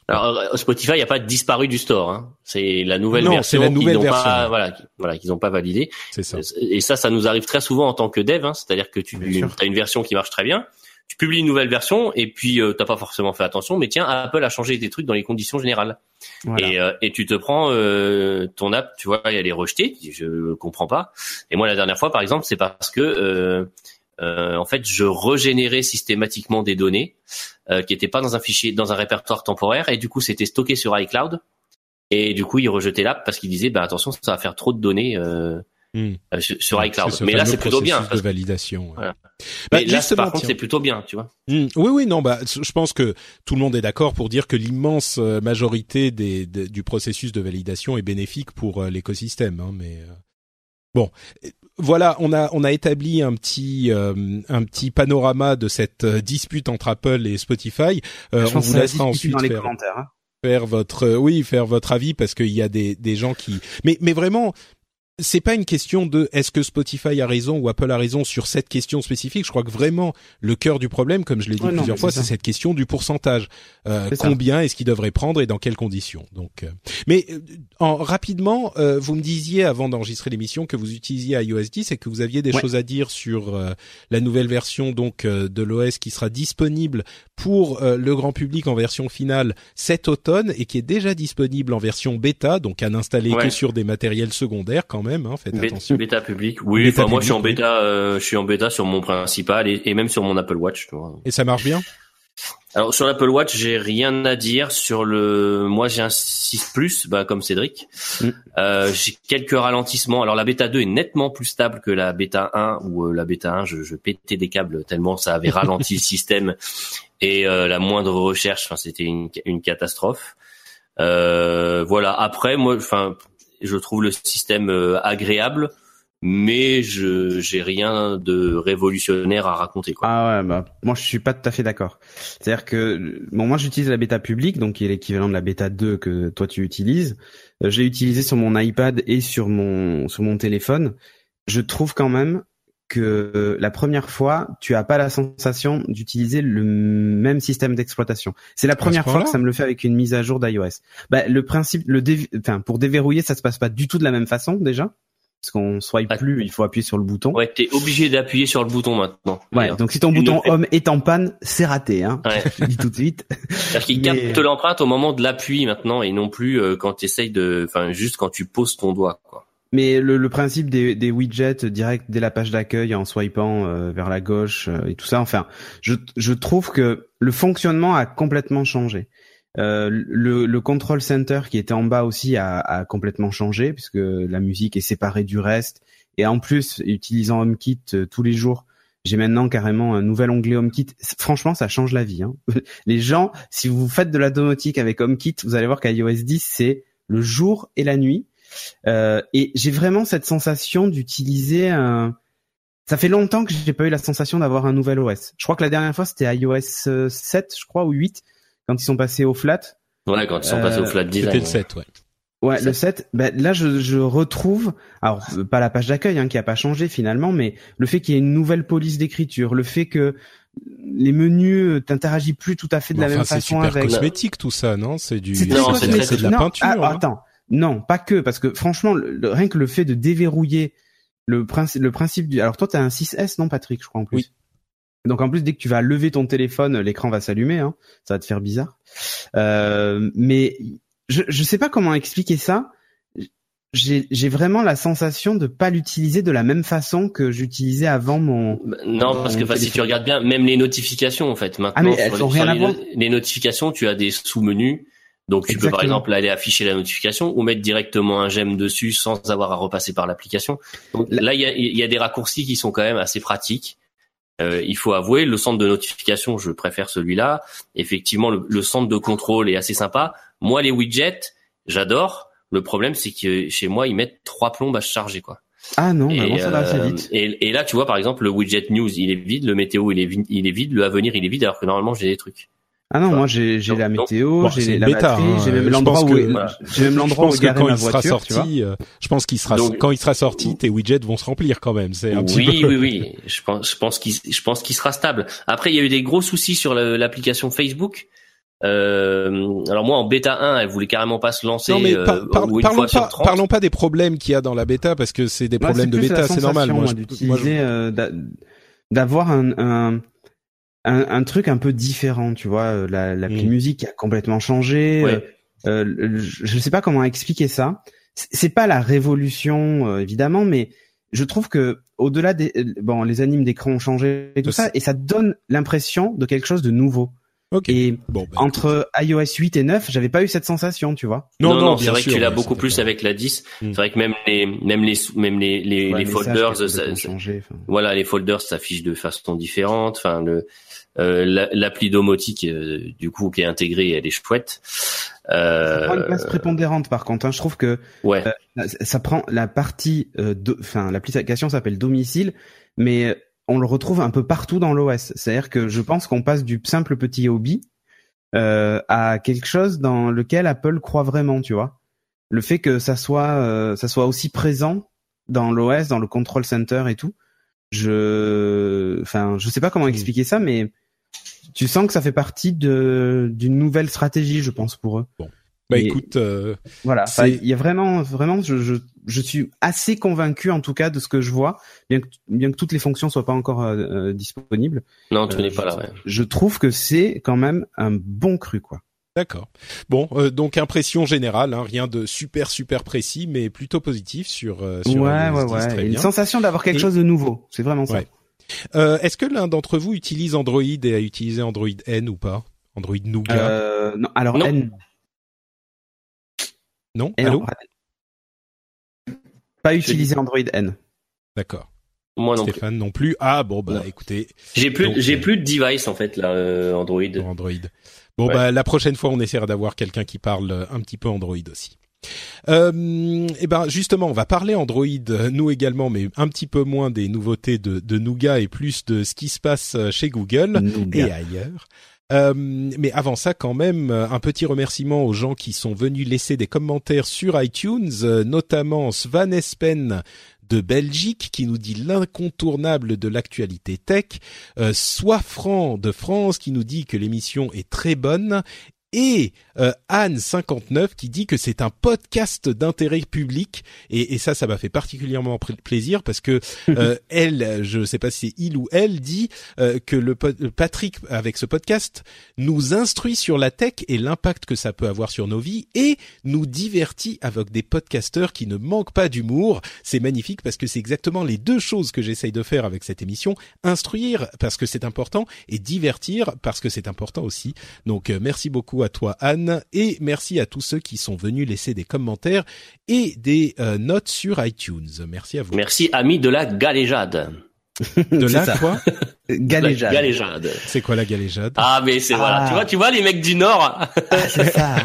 alors euh, Spotify n'a pas disparu du store. Hein. C'est la nouvelle version la nouvelle version. Pas, voilà, voilà, qu'ils n'ont pas validé. C'est ça. Et ça, ça nous arrive très souvent en tant que dev. Hein. C'est-à-dire que tu as une version qui marche très bien, tu publies une nouvelle version et puis euh, t'as pas forcément fait attention, mais tiens, Apple a changé des trucs dans les conditions générales. Et, euh, et tu te prends euh, ton app, tu vois, elle est rejetée. Je comprends pas. Et moi, la dernière fois, par exemple, c'est parce que euh, en fait, je régénérais systématiquement des données euh, qui n'étaient pas dans un fichier, dans un répertoire temporaire, et du coup, c'était stocké sur iCloud. Et du coup, il rejetait l'app parce qu'il disait, bah attention, ça va faire trop de données euh, euh sur, iCloud. Mais là, c'est plutôt bien. de validation. Voilà. Mais bah, là, par contre, c'est plutôt bien, tu vois. Hmm. Oui, oui, non, bah, je pense que tout le monde est d'accord pour dire que l'immense majorité des, du processus de validation est bénéfique pour l'écosystème. Hein, mais bon, voilà, on a on a établi un petit euh, un petit panorama de cette euh, dispute entre Apple et Spotify. Euh, on vous laissera ensuite dans les faire, commentaires. Hein. faire votre oui faire votre avis parce qu'il y a des des gens qui mais mais vraiment c'est pas une question de est-ce que Spotify a raison ou Apple a raison sur cette question spécifique. Je crois que vraiment le cœur du problème, comme je l'ai dit plusieurs fois, c'est cette question du pourcentage. Euh, combien est-ce qu'il devrait prendre et dans quelles conditions. Donc, euh, mais euh, en rapidement, euh, vous me disiez avant d'enregistrer l'émission que vous utilisiez iOS 10 et que vous aviez des choses à dire sur la nouvelle version donc de l'OS qui sera disponible pour le grand public en version finale cet automne et qui est déjà disponible en version bêta, donc à n'installer que sur des matériels secondaires quand même. Hein, faites attention. Bêta public. Oui, enfin moi je suis en bêta, euh, je suis en bêta sur mon principal et, même sur mon Apple Watch. Tu vois. Et ça marche bien? Alors sur l'Apple Watch, j'ai rien à dire sur le. Moi, j'ai un 6 Plus, bah comme Cédric. Mm. Euh, j'ai quelques ralentissements. Alors la bêta 2 est nettement plus stable que la bêta 1 ou euh, la bêta 1, je, je, pétais des câbles tellement ça avait ralenti le système et euh, la moindre recherche, enfin c'était une, une catastrophe. Euh, voilà. Après, moi, enfin, je trouve le système euh, agréable. mais je j'ai rien de révolutionnaire à raconter quoi. Ah ouais, bah moi je suis pas tout à fait d'accord. C'est-à-dire que bon moi j'utilise la bêta publique donc qui est l'équivalent de la bêta 2 que toi tu utilises. Euh, j'ai utilisé sur mon iPad et sur mon sur mon téléphone. Je trouve quand même que la première fois, tu as pas la sensation d'utiliser le même système d'exploitation. C'est la première fois que ça me le fait avec une mise à jour d'iOS. Bah, le principe, le enfin, pour déverrouiller, ça se passe pas du tout de la même façon déjà parce qu'on swipe ah. plus, il faut appuyer sur le bouton. Ouais, t'es obligé d'appuyer sur le bouton maintenant. Ouais, donc si ton bouton home est en panne, c'est raté, hein. Ouais. Je dis tout de suite. C'est-à-dire qu'il capte l'empreinte au moment de l'appui maintenant et non plus euh, quand tu essayes de, enfin juste quand tu poses ton doigt, quoi. Mais le, le principe des, des, widgets direct dès la page d'accueil en swipant euh, vers la gauche euh, et tout ça, enfin, je, je trouve que le fonctionnement a complètement changé. Euh, le, le, control center qui était en bas aussi a, a, complètement changé puisque la musique est séparée du reste. Et en plus, utilisant HomeKit euh, tous les jours, j'ai maintenant carrément un nouvel onglet HomeKit. Franchement, ça change la vie. Hein. Les gens, si vous faites de la domotique avec HomeKit, vous allez voir qu'iOS 10 c'est le jour et la nuit. Euh, et j'ai vraiment cette sensation d'utiliser un. Ça fait longtemps que j'ai pas eu la sensation d'avoir un nouvel OS. Je crois que la dernière fois c'était iOS 7, euh, je crois, ou 8 quand ils sont passés au flat. Ouais, quand ils sont passés au flat design. C'était le 7, ouais. Ouais, le 7, ben là je, je retrouve, alors pas la page d'accueil hein, qui a pas changé finalement, mais le fait qu'il y ait une nouvelle police d'écriture, le fait que les menus t'interagis plus tout à fait de la même façon avec. C'est super cosmétique tout ça, non? C'est du, c'est de la peinture. Ah, hein. attends, non, pas que, parce que franchement, rien que le fait de déverrouiller le principe, le principe du, alors toi t'as un 6S non Patrick, je crois en plus. Oui. Donc en plus, dès que tu vas lever ton téléphone, l'écran va s'allumer. Hein. Ça va te faire bizarre. Euh, mais je je sais pas comment expliquer ça. J'ai vraiment la sensation de pas l'utiliser de la même façon que j'utilisais avant mon. Bah, non, parce que si tu regardes bien, même les notifications en fait maintenant. Ah mais elles ont rien à voir. Les notifications, tu as des sous-menus. Donc tu peux par exemple aller afficher la notification ou mettre directement un j'aime dessus sans avoir à repasser par l'application. Donc là, il y a, y a des raccourcis qui sont quand même assez pratiques. Euh, il faut avouer, le centre de notification, je préfère celui-là. Effectivement, le, centre de contrôle est assez sympa. Moi, les widgets, j'adore. Le problème, c'est que chez moi, ils mettent trois plombes à se charger, quoi. Ah non, et, ça va assez euh, vite. Et, là, tu vois, par exemple, le widget news, il est vide, le météo, il est vide, il est vide, le avenir, il est vide, alors que normalement, j'ai des trucs. Ah non, moi j'ai j'ai la météo, j'ai la batterie, hein. j'ai même l'endroit où j'ai même l'endroit où garer ma voiture, sorti, tu vois. Euh, je pense qu'il sera quand il sera sorti, tes widgets vont se remplir quand même. C'est un petit oui, peu... oui, oui, Je pense, je pense qu'il, je pense qu'il sera stable. Après, il y a eu des gros soucis sur l'application Facebook. Euh, alors moi en bêta 1, elle voulait carrément pas se lancer. Non mais euh, parlons, pas, parlons pas des problèmes qu'il y a dans la bêta parce que c'est des problèmes de bêta, c'est normal. Moi, d'utiliser, euh, d'avoir un, un un, un, truc un peu différent, tu vois. Euh, la, la mm. musique a complètement changé. Euh, euh je ne sais pas comment expliquer ça. C'est pas la révolution euh, évidemment, mais je trouve que au-delà des bon, les animes d'écran ont changé et tout ça, et ça donne l'impression de quelque chose de nouveau. Et bon, bah, entre iOS 8 et 9, j'avais pas eu cette sensation, tu vois. Non, non, non c'est vrai que tu l'as beaucoup plus avec la 10. Mm. C'est vrai que même les, même les, même les, les, les folders, voilà, les folders s'affichent de façon différente. Enfin, le, euh, l'appli domotique, euh, du coup, qui est intégrée, elle est chouette. Euh, ça prend une place prépondérante, par contre. Hein. Je trouve que ouais. ça prend la partie, enfin, l'application s'appelle domicile, mais on le retrouve un peu partout dans l'OS. C'est-à-dire que je pense qu'on passe du simple petit hobby euh, à quelque chose dans lequel Apple croit vraiment, tu vois. Le fait que ça soit ça soit aussi présent dans l'OS, dans le control center et tout. Je, enfin, je sais pas comment mm. expliquer ça, mais tu sens que ça fait partie de d'une nouvelle stratégie, je pense pour eux. Bon. Bah écoute, euh, voilà, il y a vraiment, vraiment, je, je, je, suis assez convaincu en tout cas de ce que je vois, bien que bien que toutes les fonctions soient pas encore euh, euh disponibles. Non, tu n'es pas là. Ouais. Je trouve que c'est quand même un bon cru, quoi. D'accord. Bon, euh, donc impression générale, hein, rien de super super précis, mais plutôt positif sur. sur ouais, ouais, ouais. Une sensation d'avoir quelque chose de nouveau. C'est vraiment ça. Ouais. Euh, Est-ce que l'un d'entre vous utilise Android et a utilisé Android N ou pas? Android Nougat? Euh, Non, alors N. Non, Allô? Pas utilisé Android N. D'accord. Moi non Stéphane non plus. Ah bon bah écoutez. J'ai plus j'ai euh, plus de device en fait là euh, Android. Android. Bon bah la prochaine fois on essaiera d'avoir quelqu'un qui parle un petit peu Android aussi. Euh, et ben justement, on va parler Android, nous également, mais un petit peu moins des nouveautés de, de Nougat et plus de ce qui se passe chez Google et ailleurs. Euh, mais avant ça, quand même, un petit remerciement aux gens qui sont venus laisser des commentaires sur iTunes, notamment Svan Espen de Belgique qui nous dit l'incontournable de l'actualité tech, euh, Soifran de France qui nous dit que l'émission est très bonne et euh, Anne 59 qui dit que c'est un podcast d'intérêt public. Et, et, ça ça m'a fait particulièrement plaisir parce que euh, elle je sais pas si c'est il ou elle dit euh, que le Patrick avec ce podcast nous instruit sur la tech et l'impact que ça peut avoir sur nos vies et nous divertit avec des podcasteurs qui ne manquent pas d'humour. C'est magnifique parce que c'est exactement les deux choses que j'essaye de faire avec cette émission. Instruire parce que c'est important et divertir parce que c'est important aussi. Donc merci beaucoup à toi Anne et merci à tous ceux qui sont venus laisser des commentaires et des euh, notes sur iTunes. Merci à vous. Merci ami de la galéjade. De la quoi Galéjade. galéjade. C'est quoi la galéjade? Ah mais c'est voilà, tu ah. vois, tu vois les mecs du Nord? Ah, c'est ça.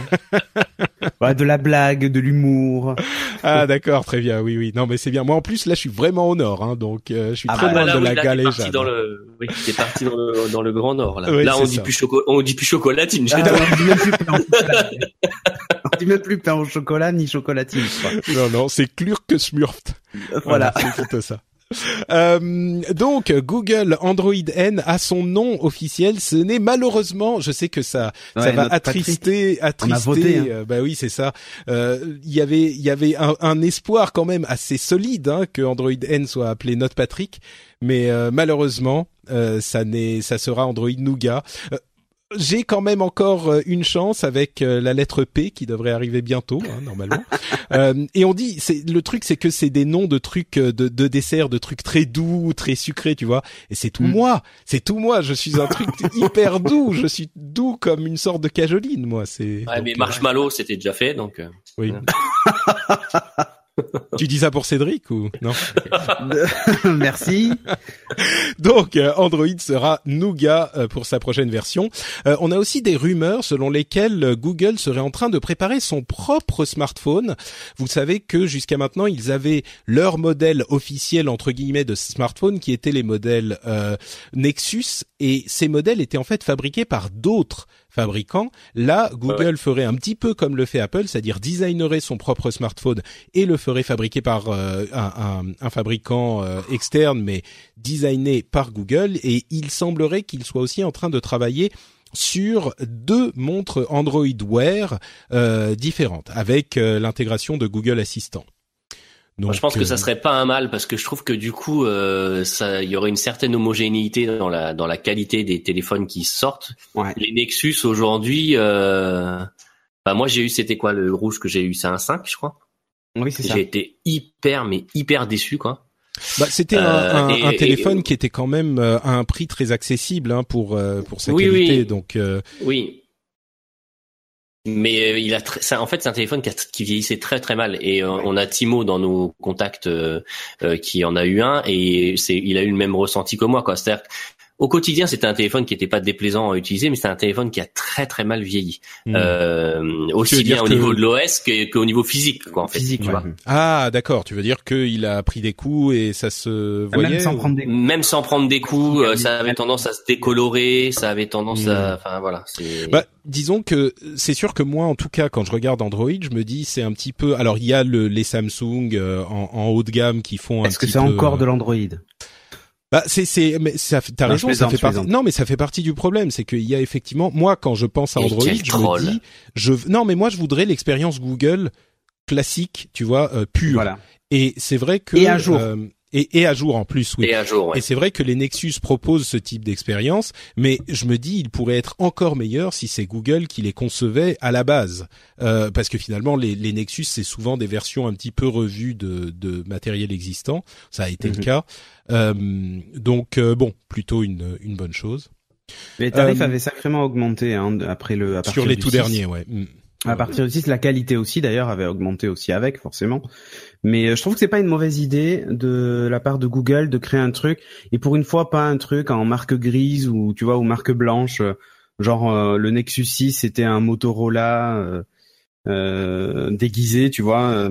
ouais, de la blague, de l'humour. Ah d'accord, très bien. Oui oui. Non mais c'est bien. Moi en plus là je suis vraiment au nord hein, donc euh, je suis ah, très bah, loin de la galéjade. Parti dans le oui, t'es parti dans le dans le grand nord là. là on dit plus chocolat on dit plus chocolatine. Ah, on dit même plus pain au chocolat. on dit même plus pain au chocolat ni chocolatine. Non non, c'est Klurk Smurft. Voilà, voilà c'est ça. Euh, donc Google Android N a son nom officiel. Ce n'est malheureusement, je sais que ça, ça va attrister, attrister. Hein. Euh, bah oui, c'est ça. Euh, il y avait, il y avait un, espoir quand même assez solide hein, que Android N soit appelé Note Patrick, mais malheureusement, ça n'est, ça sera Android Nougat j'ai quand même encore euh, une chance avec euh, la lettre P qui devrait arriver bientôt hein, normalement. euh, et on dit, c'est le truc, c'est que c'est des noms de trucs euh, de, de desserts, de trucs très doux, très sucrés, tu vois. Et c'est tout mm. moi, c'est tout moi. Je suis un truc hyper doux. Je suis doux comme une sorte de cajoline, moi. C'est. Ouais, mais marshmallow, c'était déjà fait, donc. Oui. tu dis ça pour Cédric ou non Merci. Donc euh, Android sera Nougat euh, pour sa prochaine version. Euh, on a aussi des rumeurs selon lesquelles Google serait en train de préparer son propre smartphone. Vous savez que jusqu'à maintenant ils avaient leur modèle officiel entre guillemets de smartphone qui étaient les modèles Nexus et ces modèles étaient en fait fabriqués par d'autres fabricant. Là, Google ferait un petit peu comme le fait Apple, c'est-à-dire designerait son propre smartphone et le ferait fabriquer par euh, un, un, fabricant euh, externe, mais designé par Google. Et il semblerait qu'il soit aussi en train de travailler sur deux montres Android Wear euh, différentes avec l'intégration de Google Assistant. Donc, je pense que ça euh, serait pas un mal parce que je trouve que du coup, euh, ça, il y aurait une certaine homogénéité dans la dans la qualité des téléphones qui sortent. Les Nexus aujourd'hui, euh, bah moi j'ai eu, c'était quoi le rouge que j'ai eu, c'est un 5 je crois. Oui c'est ça. J'ai été hyper mais hyper déçu quoi. Bah, c'était un, un, euh, un, téléphone qui était quand même à un prix très accessible hein, pour pour sa qualité, oui. donc. Oui, mais euh, il a ça, en fait c'est un téléphone qui, qui, vieillissait très très mal. Et euh, on a Timo dans nos contacts euh, qui en a eu un. Et c'est il a eu le même ressenti que moi quoi. C'est-à-dire au quotidien, c'était un téléphone qui n'était pas déplaisant à utiliser, mais c'est un téléphone qui a très très mal vieilli, hmm. euh, aussi bien au niveau de l'OS qu'au niveau physique, quoi. En fait, physique, tu vois. Ah, d'accord. Tu veux dire qu'il a pris des coups et ça se voyait même sans prendre des coups. Même sans prendre des coups, euh, ça avait tendance à se décolorer, ça avait tendance à, hmm. enfin voilà. Bah, disons que c'est sûr que moi, en tout cas, quand je regarde Android, je me dis c'est un petit peu. Alors il y a le, les Samsung euh, en, en, haut de gamme qui font. Est-ce que c'est encore de l'Android? Bah c'est c'est mais ça t'as raison ça fait partie non mais ça fait partie du problème c'est qu'il y a effectivement moi quand je pense à Android je me dis je non mais moi je voudrais l'expérience Google classique tu vois euh, pure voilà. et c'est vrai que et un jour euh, et, et à jour en plus, oui. Et à jour, Et c'est vrai que les Nexus proposent ce type d'expérience, mais je me dis, il pourrait être encore meilleur si c'est Google qui les concevait à la base, euh, parce que finalement, les, les Nexus, c'est souvent des versions un petit peu revues de, de matériel existant. Ça a été le mhm. cas. Euh, donc euh, bon, plutôt une, une bonne chose. Les tarifs euh, avaient sacrément augmenté hein, après le. À sur les tout derniers, ouais. Mm. À partir du 6, la qualité aussi d'ailleurs avait augmenté aussi avec forcément. Mais je trouve que c'est pas une mauvaise idée de la part de Google de créer un truc et pour une fois pas un truc en marque grise ou tu vois ou marque blanche. Genre euh, le Nexus 6 c'était un Motorola euh, déguisé, tu vois.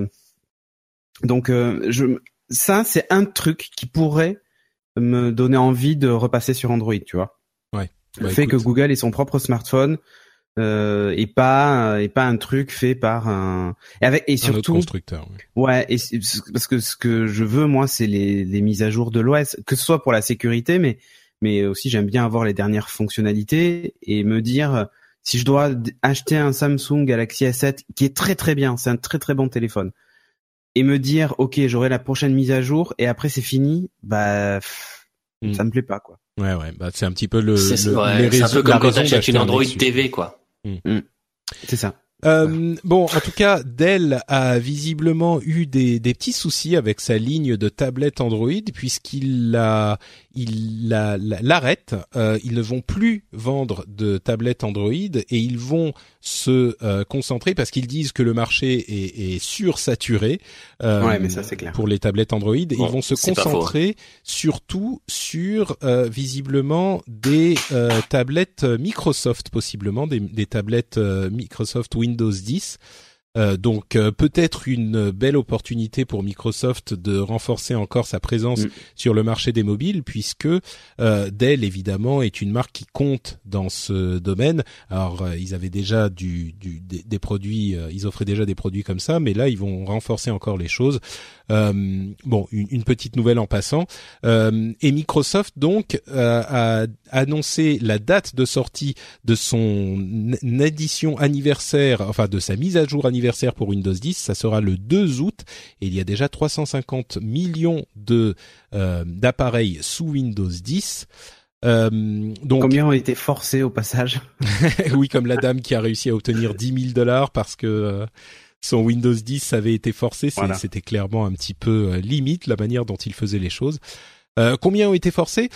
Donc, je, ça, c'est un truc qui pourrait me donner envie de repasser sur Android, tu vois. Ouais. Le bah, fait que Google ait son propre smartphone euh, et pas et pas un truc fait par un et avec et surtout constructeur. Ouais, et parce que ce que je veux moi, c'est les, les mises à jour de l'OS, que ce soit pour la sécurité, mais mais aussi j'aime bien avoir les dernières fonctionnalités et me dire si je dois acheter un Samsung Galaxy S7 qui est très très bien, c'est un très très bon téléphone, et me dire ok j'aurai la prochaine mise à jour et après c'est fini, bah hmm. ça me plaît pas quoi. Ouais ouais, bah c'est un petit peu le. C'est un peu comme quand t'achètes une Android TV quoi. Hmm. C'est ça. Euh, bon, en tout cas, Dell a visiblement eu des, des petits soucis avec sa ligne de tablette Android puisqu'il la, il l'arrête. Euh, ils ne vont plus vendre de tablettes Android et ils vont se euh, concentrer parce qu'ils disent que le marché est, est sursaturé. Euh, ouais, mais ça c'est clair. Pour les tablettes Android, et ils vont se concentrer surtout sur euh, visiblement des tablettes Microsoft, possiblement des, des tablettes Microsoft Windows 10. Euh, donc euh, peut-être une belle opportunité pour Microsoft de renforcer encore sa présence mm. sur le marché des mobiles puisque euh, Dell évidemment est une marque qui compte dans ce domaine. Alors ils avaient déjà du, du des, produits, ils offraient déjà des produits comme ça, mais là ils vont renforcer encore les choses. bon, une, une, petite nouvelle en passant. et Microsoft donc a annoncé la date de sortie de son édition anniversaire, enfin de sa mise à jour anniversaire anniversaire pour Windows 10, ça sera le 2 août et il y a déjà 350 millions de euh, d'appareils sous Windows 10. Euh, donc combien ont été forcés au passage? Oui, comme la dame qui a réussi à obtenir 10 000 dollars parce que euh, son Windows 10 avait été forcé. C'était clairement un petit peu limite la manière dont il faisait les choses. combien ont été forcés?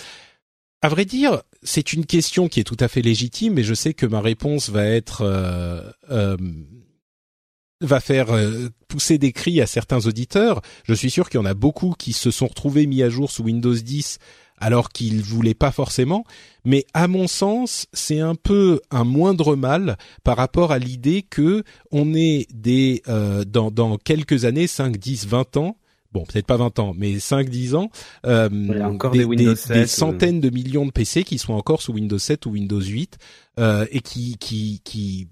À vrai dire, c'est une question qui est tout à fait légitime, mais je sais que ma réponse va être va faire euh, pousser des cris à certains auditeurs. Je suis sûr qu'il y en a beaucoup qui se sont retrouvés mis à jour sous Windows 10 alors qu'ils voulaient pas forcément, mais à mon sens, c'est un peu un moindre mal par rapport à l'idée que on est des euh, dans dans quelques années, 5, 10, 20 ans, bon peut-être pas 20 ans, mais 5, 10 ans, euh, encore des, des, des, centaines de millions de PC qui sont encore sous Windows 7 ou Windows 8 et qui qui qui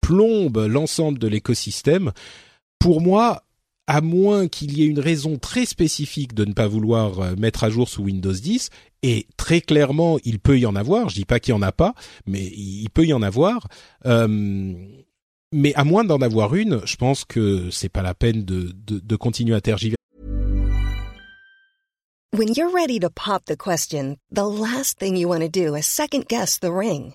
plombe l'ensemble de l'écosystème. Pour moi, à moins qu'il y ait une raison très spécifique de ne pas vouloir euh, mettre à jour sous Windows 10, et très clairement, il peut y en avoir. Je dis pas qu'il y en a pas, mais il peut y en avoir. Euh, mais à moins d'en avoir une, je pense que c'est pas la peine de, continuer à tergiverser. When you're ready to pop the question, the last thing you want to do is second guess the ring.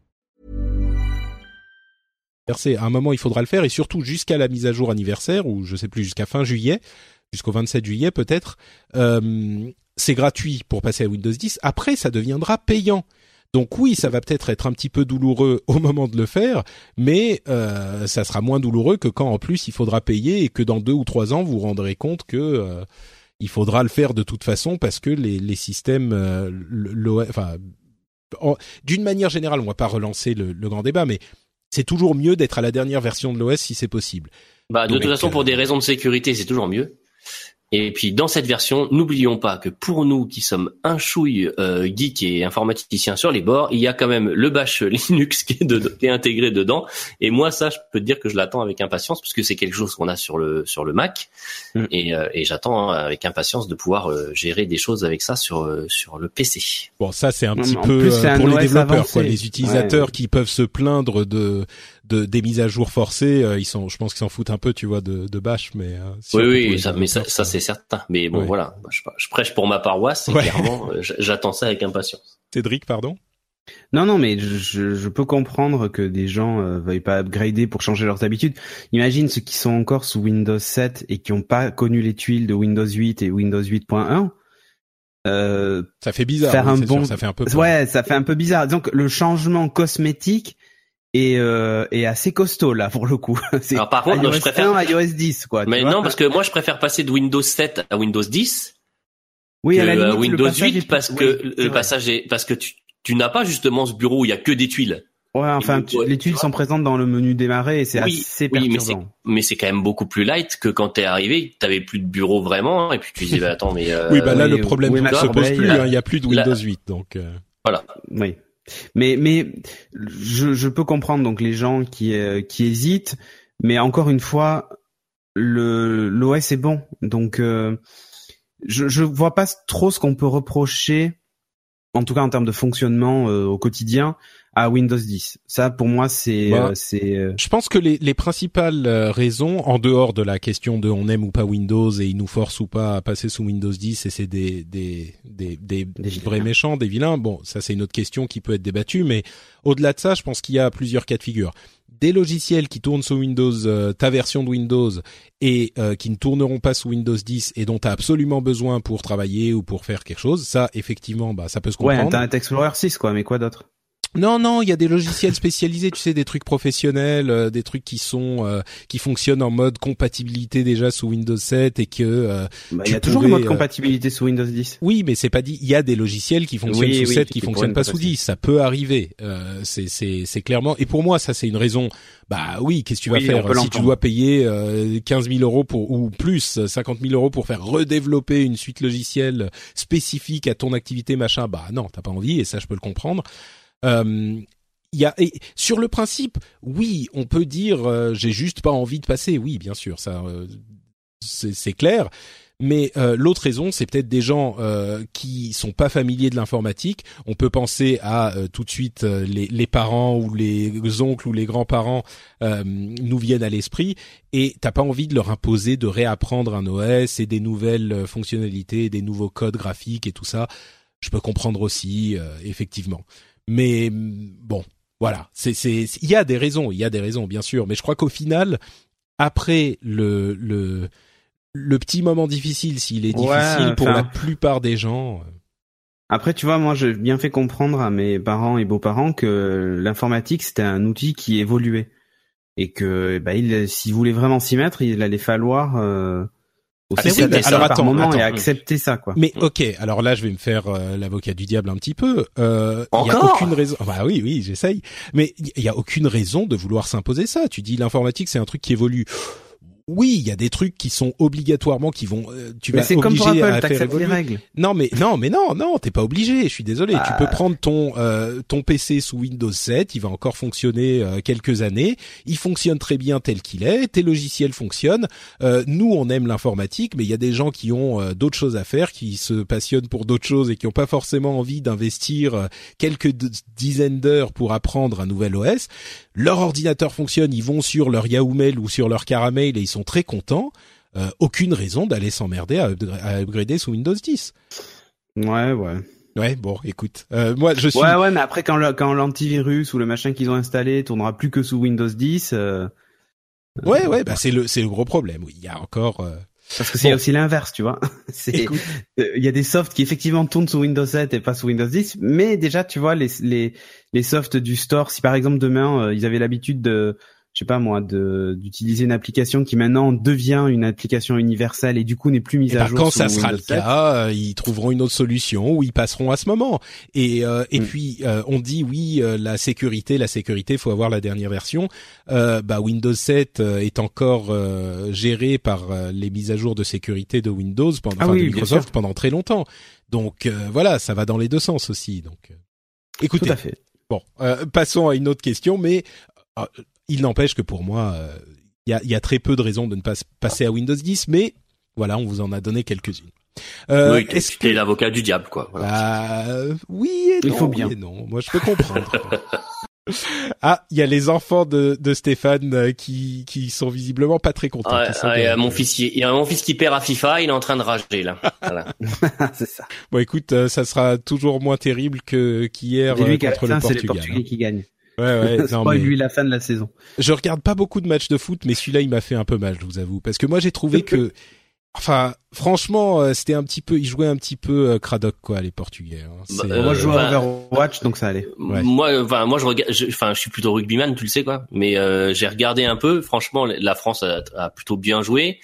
À un moment, il faudra le faire et surtout jusqu'à la mise à jour anniversaire ou je sais plus, jusqu'à fin juillet, jusqu'au 27 juillet peut-être, euh, c'est gratuit pour passer à Windows 10. Après, ça deviendra payant. Donc oui, ça va peut-être être un petit peu douloureux au moment de le faire, mais euh, ça sera moins douloureux que quand en plus il faudra payer et que dans deux ou trois ans vous vous rendrez compte que euh, il faudra le faire de toute façon parce que les, les systèmes, euh, d'une manière générale, on va pas relancer le, le grand débat, mais c'est toujours mieux d'être à la dernière version de l'OS si c'est possible. Bah de toute façon, pour des raisons de sécurité, c'est toujours mieux. Et puis dans cette version, n'oublions pas que pour nous qui sommes un chouille euh, geek et informaticiens sur les bords, il y a quand même le bash Linux qui est, de, qui est intégré dedans. Et moi, ça, je peux te dire que je l'attends avec impatience parce que c'est quelque chose qu'on a sur le sur le Mac. Mm. Et, euh, et j'attends avec impatience de pouvoir euh, gérer des choses avec ça sur euh, sur le PC. Bon, ça c'est un Non, petit peu plus, euh, pour les développeurs, avancé. quoi. Les utilisateurs Ouais. qui peuvent se plaindre de, de des mises à jour forcées, euh, ils sont, je pense qu'ils s'en foutent un peu, tu vois, de, de Bash, mais euh, oui, oui, ça, mais ça, c'est certain. Mais bon, Ouais. voilà, Moi, je, je prêche pour ma paroisse. Et Ouais. clairement, euh, j'attends ça avec impatience. Cédric, pardon? Non, non, mais je, peux comprendre que des gens euh, veuillent pas upgrader pour changer leurs habitudes. Imagine ceux qui sont encore sous Windows 7 et qui n'ont pas connu les tuiles de Windows 8 et Windows 8.1. Euh, Ça fait bizarre. Faire oui, un sûr, bon- ça fait un peu. peur. ouais, ça fait un peu bizarre. Donc le changement cosmétique est, euh, est assez costaud là pour le coup. C'est Alors, par contre, je préfère- 1 à iOS 10 quoi. Mais non, parce que moi, je préfère passer de Windows 7 à Windows 10 oui, que à la limite, le Windows passage est 8 plus- parce que le vrai. passage est parce que tu tu n'as pas justement ce bureau où il y a que des tuiles. Ouais, enfin, Et tu- les tu tuiles sont présentes dans le menu démarrer et c'est Oui, assez oui, mais c'est perturbant. mais c'est quand même beaucoup plus light que quand t'es arrivé, t'avais plus de bureau vraiment et puis tu disais bah, attends mais euh, Oui, bah là oui, le problème oui, ne se pose plus. là- hein, Il y a plus de là- Windows 8, donc. euh, voilà. Oui. Mais mais je, peux comprendre donc les gens qui euh, qui hésitent, mais encore une fois le l'OS est bon, donc euh, je je vois pas trop ce qu'on peut reprocher, en tout cas en termes de fonctionnement euh, au quotidien, à Windows 10. Ça pour moi c'est Bah, euh, c'est euh, Je pense que les, les principales euh, raisons, en dehors de la question de on aime ou pas Windows et il nous force ou pas à passer sous Windows 10 et c'est des des des, des, Des vilains. vrais méchants, des vilains. Bon, ça c'est une autre question qui peut être débattue, mais au-delà de ça, je pense qu'il y a plusieurs cas de figure. Des logiciels qui tournent sous Windows, euh, ta version de Windows, et euh, qui ne tourneront pas sous Windows 10 et dont tu as absolument besoin pour travailler ou pour faire quelque chose, ça effectivement, bah ça peut se ouais comprendre. Internet Explorer 6 quoi, mais quoi d'autre? Non, non, il y a des logiciels spécialisés, tu sais, des trucs professionnels, euh, des trucs qui sont euh, qui fonctionnent en mode compatibilité déjà sous Windows 7 et que euh, Bah, Il y a toujours pourrais, mode euh, compatibilité sous Windows 10. oui, mais c'est pas dit. Il y a des logiciels qui fonctionnent Oui, sous oui, 7 qui qui fonctionnent ne pas sous passer. 10. Ça peut arriver. Euh, c'est c'est c'est clairement. Et pour moi, ça c'est une raison. Bah oui, qu'est-ce que tu vas Oui, faire si tu dois payer euh, 15 000 euros pour ou plus 50 000 euros pour faire redévelopper une suite logicielle spécifique à ton activité machin. Bah non, t'as pas envie et ça je peux le comprendre. Euh, il y a et sur le principe, oui, on peut dire euh, j'ai juste pas envie de passer. Oui, bien sûr, ça euh, c'est clair. Mais euh, l'autre raison, c'est peut-être des gens euh, qui sont pas familiers de l'informatique. On peut penser à euh, tout de suite euh, les, les parents ou les oncles ou les grands-parents euh, nous viennent à l'esprit. Et t'as pas envie de leur imposer de réapprendre un OS et des nouvelles euh, fonctionnalités, des nouveaux codes graphiques et tout ça. Je peux comprendre aussi, euh, effectivement. Mais mm, bon, voilà. C'est c'est il y a des raisons, il y a des raisons bien sûr. Mais je crois qu'au final, après le le le petit moment difficile, s'il est Ouais, difficile pour la plupart des gens. euh, Après, tu vois, moi, j'ai bien fait comprendre à mes parents et beaux-parents que l'informatique, c'était un outil qui évoluait. Et que, bah, il, s'ils voulaient vraiment s'y mettre, il allait falloir, euh, aussi Ah, oui, alors, par attends, moment attends. et accepter ça, quoi. Mais ok, alors là je vais me faire euh, l'avocat du diable un petit peu. Euh, Il y a Encore aucune raison. Bah oui, oui, j'essaye. Mais il y a aucune raison de vouloir s'imposer ça. Tu dis l'informatique c'est un truc qui évolue. Oui, il y a des trucs qui sont obligatoirement qui vont. euh, tu Mais vas comme pour obliger Apple, à faire les évoluer. règles. Non mais non mais non non t'es pas obligé je suis désolé Bah. tu peux prendre ton euh, ton PC sous Windows 7 il va encore fonctionner euh, quelques années il fonctionne très bien tel qu'il est tes logiciels fonctionnent Euh, nous on aime l'informatique mais il y a des gens qui ont euh, d'autres choses à faire qui se passionnent pour d'autres choses et qui ont pas forcément envie d'investir euh, quelques dizaines d'heures pour apprendre un nouvel OS leur ordinateur fonctionne ils vont sur leur Yahoo Mail ou sur leur Caramel et ils sont très contents euh, aucune raison d'aller s'emmerder à, upgra- à upgrader sous Windows 10 Ouais, ouais. Ouais, bon, écoute, euh, moi je suis. Ouais, ouais, mais après, quand le- quand l'antivirus ou le machin qu'ils ont installé tournera plus que sous Windows 10, euh, Ouais, ouais, bah c'est le c'est le gros problème. Oui, il y a encore. parce que c'est Bon. aussi l'inverse, tu vois. Il y a des softs qui effectivement tournent sous Windows 7 et pas sous Windows 10, mais déjà tu vois les les les softs du store, si par exemple demain ils avaient l'habitude de je sais pas moi, de d'utiliser une application qui maintenant devient une application universelle et du coup n'est plus mise Et à ben, jour. quand sous ça sera le Windows 7. cas, euh, ils trouveront une autre solution ou ils passeront à ce moment. Et euh, et Mm. puis euh, on dit oui, euh, la sécurité, la sécurité, faut avoir la dernière version. Euh, bah Windows 7 euh, est encore euh, géré par les mises à jour de sécurité de Windows pendant Ah enfin, oui, de Microsoft pendant très longtemps. Donc euh, voilà, ça va dans les deux sens aussi. Donc écoutez, Tout à fait. Bon, euh, passons à une autre question, mais il n'empêche que pour moi, euh, il y, a, il y a très peu de raisons de ne pas s- passer à Windows 10, mais voilà, on vous en a donné quelques-unes. Euh, oui, est-ce tu que es l'avocat du diable, quoi. Voilà. Bah, euh, oui et Il non, faut oui bien. et non. Moi, je peux comprendre. ah, il y a les enfants de, de Stéphane euh, qui qui sont visiblement pas très contents. Il y a mon fils, qui- il y a mon fils qui perd à FIFA, il est en train de rager là. Voilà. c'est ça. Bon, écoute, euh, ça sera toujours moins terrible que qu'hier euh, contre le fin, c'est les Portugal. Portugais qui gagnent. Ouais, ouais. non, mais- lui la fin de la saison. Je regarde pas beaucoup de matchs de foot, mais celui-là, il m'a fait un peu mal, je vous avoue, parce que moi, j'ai trouvé que, enfin, franchement, euh, c'était un petit peu, ils jouaient un petit peu euh, cradoc, quoi, les Portugais. hein. C'est- Bah, Moi, je joue à bah, Overwatch, donc ça allait. Ouais. Moi, enfin, moi, je regarde, je- enfin, je suis plutôt rugbyman, tu le sais quoi. Mais euh, j'ai regardé un peu. Franchement, la France a, a plutôt bien joué.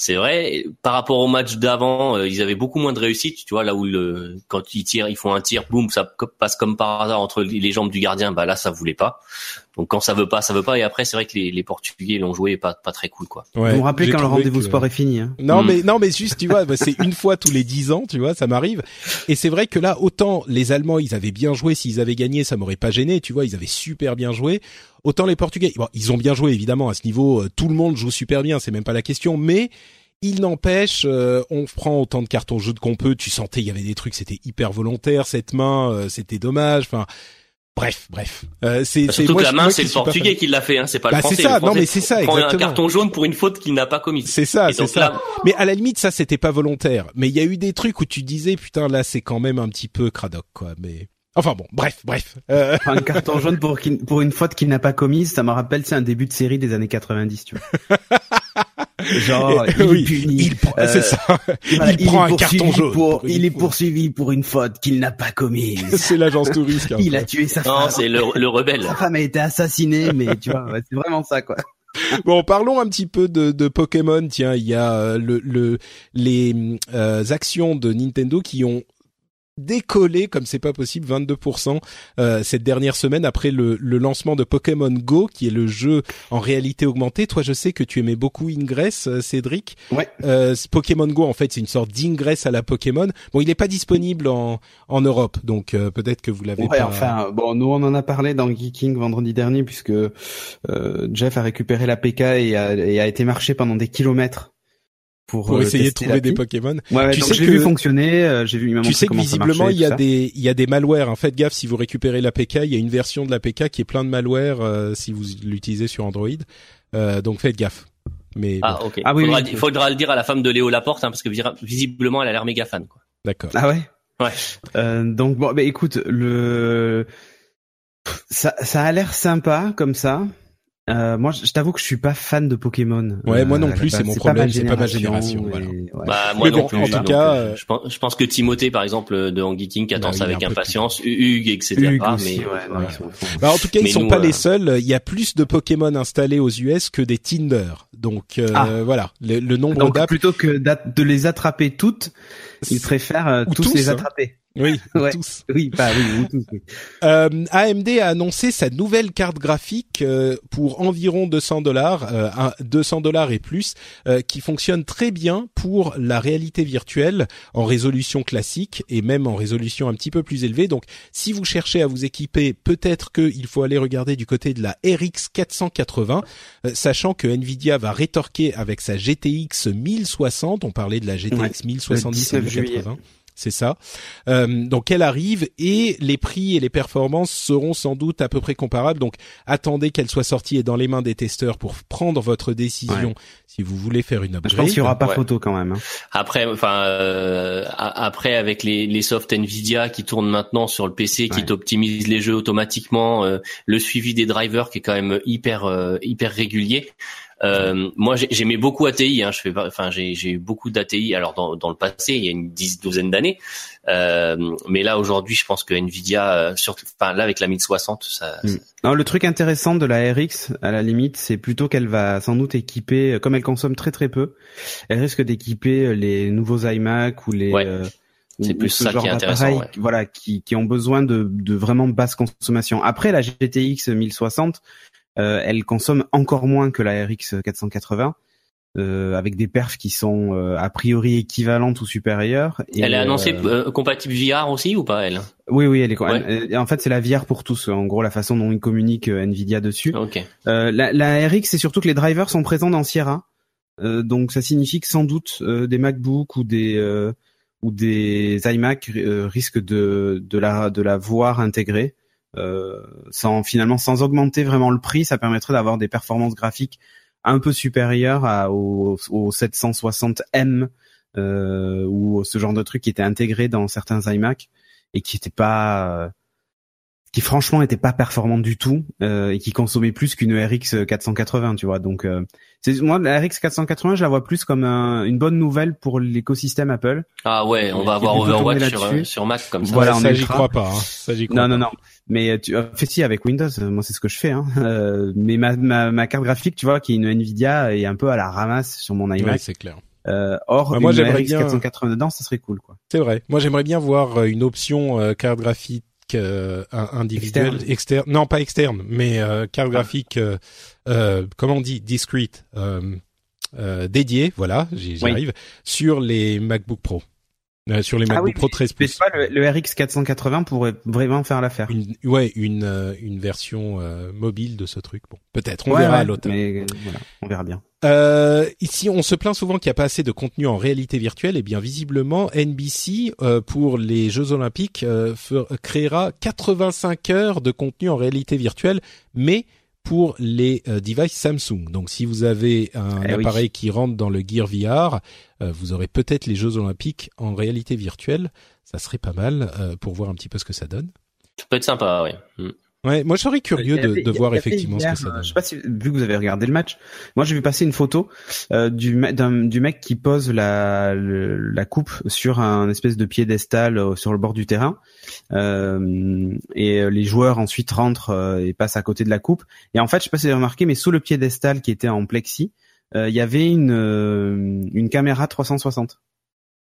C'est vrai. Par rapport au match d'avant, euh, ils avaient beaucoup moins de réussite. Tu vois là où quand ils tirent, ils font un tir, boum, ça passe comme par hasard entre les jambes du gardien. Bah là, ça voulait pas. Donc quand ça veut pas, ça veut pas. Et après, c'est vrai que les, les Portugais l'ont joué pas pas très cool quoi. ouais, Vous me rappelez quand le rendez-vous que- sport est fini. Hein. Non Mm. mais non mais juste tu vois bah, c'est une fois tous les dix ans tu vois ça m'arrive et c'est vrai que là autant les Allemands ils avaient bien joué s'ils avaient gagné ça m'aurait pas gêné tu vois ils avaient super bien joué autant les Portugais bon, ils ont bien joué évidemment à ce niveau euh, tout le monde joue super bien c'est même pas la question mais il n'empêche, euh, on prend autant de cartons jaunes qu'on peut. Tu sentais, il y avait des trucs, c'était hyper volontaire. Cette main, euh, c'était dommage. Enfin, bref, bref. Euh, c'est c'est- Surtout moi, que la main, c'est le Portugais qui l'a fait. Hein, c'est pas Bah, le Français. c'est ça. Le Non, mais c'est ça, prend un exactement. carton jaune pour une faute qu'il n'a pas commise. C'est ça, c'est ça. là- Mais à la limite, ça, c'était pas volontaire. Mais il y a eu des trucs où tu disais, putain, là, c'est quand même un petit peu cradoc, quoi. Mais enfin bon, bref, bref. Euh, un carton jaune pour, pour une faute qu'il n'a pas commise, ça me rappelle, c'est un début de série des années 90, tu vois. Genre, il oui, est puni. il prend, euh, c'est ça. voilà, il prend est un carton jaune. pour- il est poursuivi pour une faute qu'il n'a pas commise. c'est l'agence touriste. il a tué sa Non, femme. c'est le, le rebelle. Sa femme a été assassinée, mais tu vois, ouais, c'est vraiment ça, quoi. Bon, parlons un petit peu de, de Pokémon. Tiens, il y a euh, le, le les euh, actions de Nintendo qui ont décollé comme c'est pas possible 22% euh, cette dernière semaine après le, le lancement de Pokémon Go qui est le jeu en réalité augmentée. Toi, je sais que tu aimais beaucoup Ingress, euh, Cédric. Ouais. Euh, Pokémon Go, en fait, c'est une sorte d'Ingress à la Pokémon. Bon, il n'est pas disponible en en Europe, donc euh, peut-être que vous l'avez Ouais, pas. enfin, bon, nous on en a parlé dans Geeking vendredi dernier puisque euh, Jeff a récupéré la PK et a, et a été marché pendant des kilomètres pour, pour euh, essayer de trouver des. Pokémon. Ouais, ouais, Tu sais je l'ai que- vu fonctionner, euh, j'ai vu Tu sais que visiblement il y a des il y a des malwares. En fait, gaffe si vous récupérez l'APK, il y a une version de l'APK qui est plein de malware euh, si vous l'utilisez sur Android. Euh, donc faites gaffe. Mais bon, Ah, ok. Ah oui, faudra, oui. faudra le dire à la femme de Léo Laporte, hein, parce que visiblement, elle a l'air méga fan. Quoi. d'accord. Ah ouais? Ouais. Euh, donc bon, bah écoute, le ça ça a l'air sympa comme ça. Euh, moi, je je t'avoue que je suis pas fan de Pokémon. Ouais, moi non la plus, c'est mon pas problème, c'est pas ma génération, ouais. Bah, moi Mais non bon, plus. en tout donc, cas, euh, euh, je, pense, je pense que Timothée, par exemple, de Angeeking, qui Bah, attend il ça avec impatience, Hugues, etc. Hugues mais aussi, ouais, non, voilà. Bah, en tout cas, ils sont nous, pas euh, les seuls. Il y a plus de Pokémon installés aux US que des Tinder. Donc euh, Ah. voilà, le, le nombre d'apps. plutôt que de les attraper toutes, ils préfèrent euh, Ou tous, tous, les hein. attraper. Oui, Ouais. tous. Oui, bah oui, ou tous. oui. Euh, AMD a annoncé sa nouvelle carte graphique euh, pour environ 200 dollars, euh, 200 dollars et plus, euh, qui fonctionne très bien pour la réalité virtuelle en résolution classique et même en résolution un petit peu plus élevée. Donc, si vous cherchez à vous équiper, peut-être qu'il faut aller regarder du côté de la RX 480, euh, sachant que Nvidia va rétorquer avec sa GTX 1060. On parlait de la GTX Ouais, 1070 le et 19 juillet. 1080. C'est ça. Euh, donc elle arrive et les prix et les performances seront sans doute à peu près comparables. Donc attendez qu'elle soit sortie et dans les mains des testeurs pour prendre votre décision Ouais. si vous voulez faire une upgrade. Je pense qu'il y aura pas Ouais. photo quand même. hein. Après, enfin, euh, après avec les, les softs Nvidia qui tournent maintenant sur le PC, qui Ouais. t'optimisent les jeux automatiquement, euh, le suivi des drivers qui est quand même hyper euh, hyper régulier. Euh, moi, j'aimais beaucoup ATI. Hein, je fais, enfin, j'ai eu beaucoup d'ATI. Alors dans, dans le passé, il y a une dix douzaine d'années, euh, mais là aujourd'hui, je pense que Nvidia, euh, surtout, enfin là avec la 1060, ça. Mm. Non, le truc intéressant de la RX, à la limite, c'est plutôt qu'elle va sans doute équiper, comme elle consomme très très peu, elle risque d'équiper les nouveaux iMac ou les. Ouais. c'est plus ça qui est intéressant. Voilà, qui, qui ont besoin de, de vraiment basse consommation. Après, la GTX 1060, euh, elle consomme encore moins que la RX 480. Euh, avec des perfs qui sont euh, a priori équivalentes ou supérieures. Et elle est annoncée compatible VR aussi ou pas elle? Oui oui elle est. en fait c'est la VR pour tous. En gros la façon dont ils communiquent Nvidia dessus. Okay. La, la, RX c'est surtout que les drivers sont présents dans Sierra. donc ça signifie que sans doute des MacBook ou des ou des iMac risquent de de la de la voir intégrée. Euh, sans finalement sans augmenter vraiment le prix, ça permettrait d'avoir des performances graphiques un peu supérieures à, au, 760M euh, ou ce genre de truc qui était intégré dans certains iMac et qui était pas qui franchement était pas performant du tout euh, et qui consommait plus qu'une RX 480 tu vois. Donc euh, c'est moi la RX 480 je la vois plus comme une bonne nouvelle pour l'écosystème Apple. Ah ouais on va avoir Overwatch sur, euh, sur Mac comme ça. Voilà ça j'y crois pas hein. ça j'y crois non non non mais tu fais si avec Windows moi c'est ce que je fais hein. mais ma, ma, ma carte graphique tu vois qui est une Nvidia est un peu à la ramasse sur mon iMac ouais, c'est clair euh, or, bah, moi, une RX 480 dedans, ça serait cool, quoi. C'est vrai. Moi, j'aimerais bien voir une option carte graphique euh, individuel externe. non pas externe, mais euh, carte ah. graphique, euh, euh, comment on dit, discrete, euh, dédié, voilà, j'y arrive, sur les MacBook Pro. Euh, sur les ah MacBook Pro 13 pouces. Pas le, le, RX 480 pourrait vraiment faire l'affaire. Une, ouais, une une version mobile de ce truc. Bon, peut-être, on verra à l'automne. Voilà, on verra bien. Euh, ici, on se plaint souvent qu'il n'y a pas assez de contenu en réalité virtuelle. Et eh bien, visiblement, NBC euh, pour les Jeux Olympiques euh, créera 85 heures de contenu en réalité virtuelle, mais pour les euh, devices Samsung. Donc, si vous avez un eh appareil qui rentre dans le Gear VR, vous aurez peut-être les Jeux Olympiques en réalité virtuelle. Ça serait pas mal pour voir un petit peu ce que ça donne. Ça peut être sympa, oui. Mm. Ouais, moi je serais curieux de, de voir effectivement ce que ça donne. Je sais pas si vu que vous avez regardé le match, moi j'ai vu passer une photo euh, du du mec qui pose la la coupe sur un espèce de piédestal euh, sur le bord du terrain euh, et les joueurs ensuite rentrent euh, et passent à côté de la coupe et en fait je sais pas si vous avez remarqué mais sous le piédestal qui était en plexi, il y avait une une caméra 360.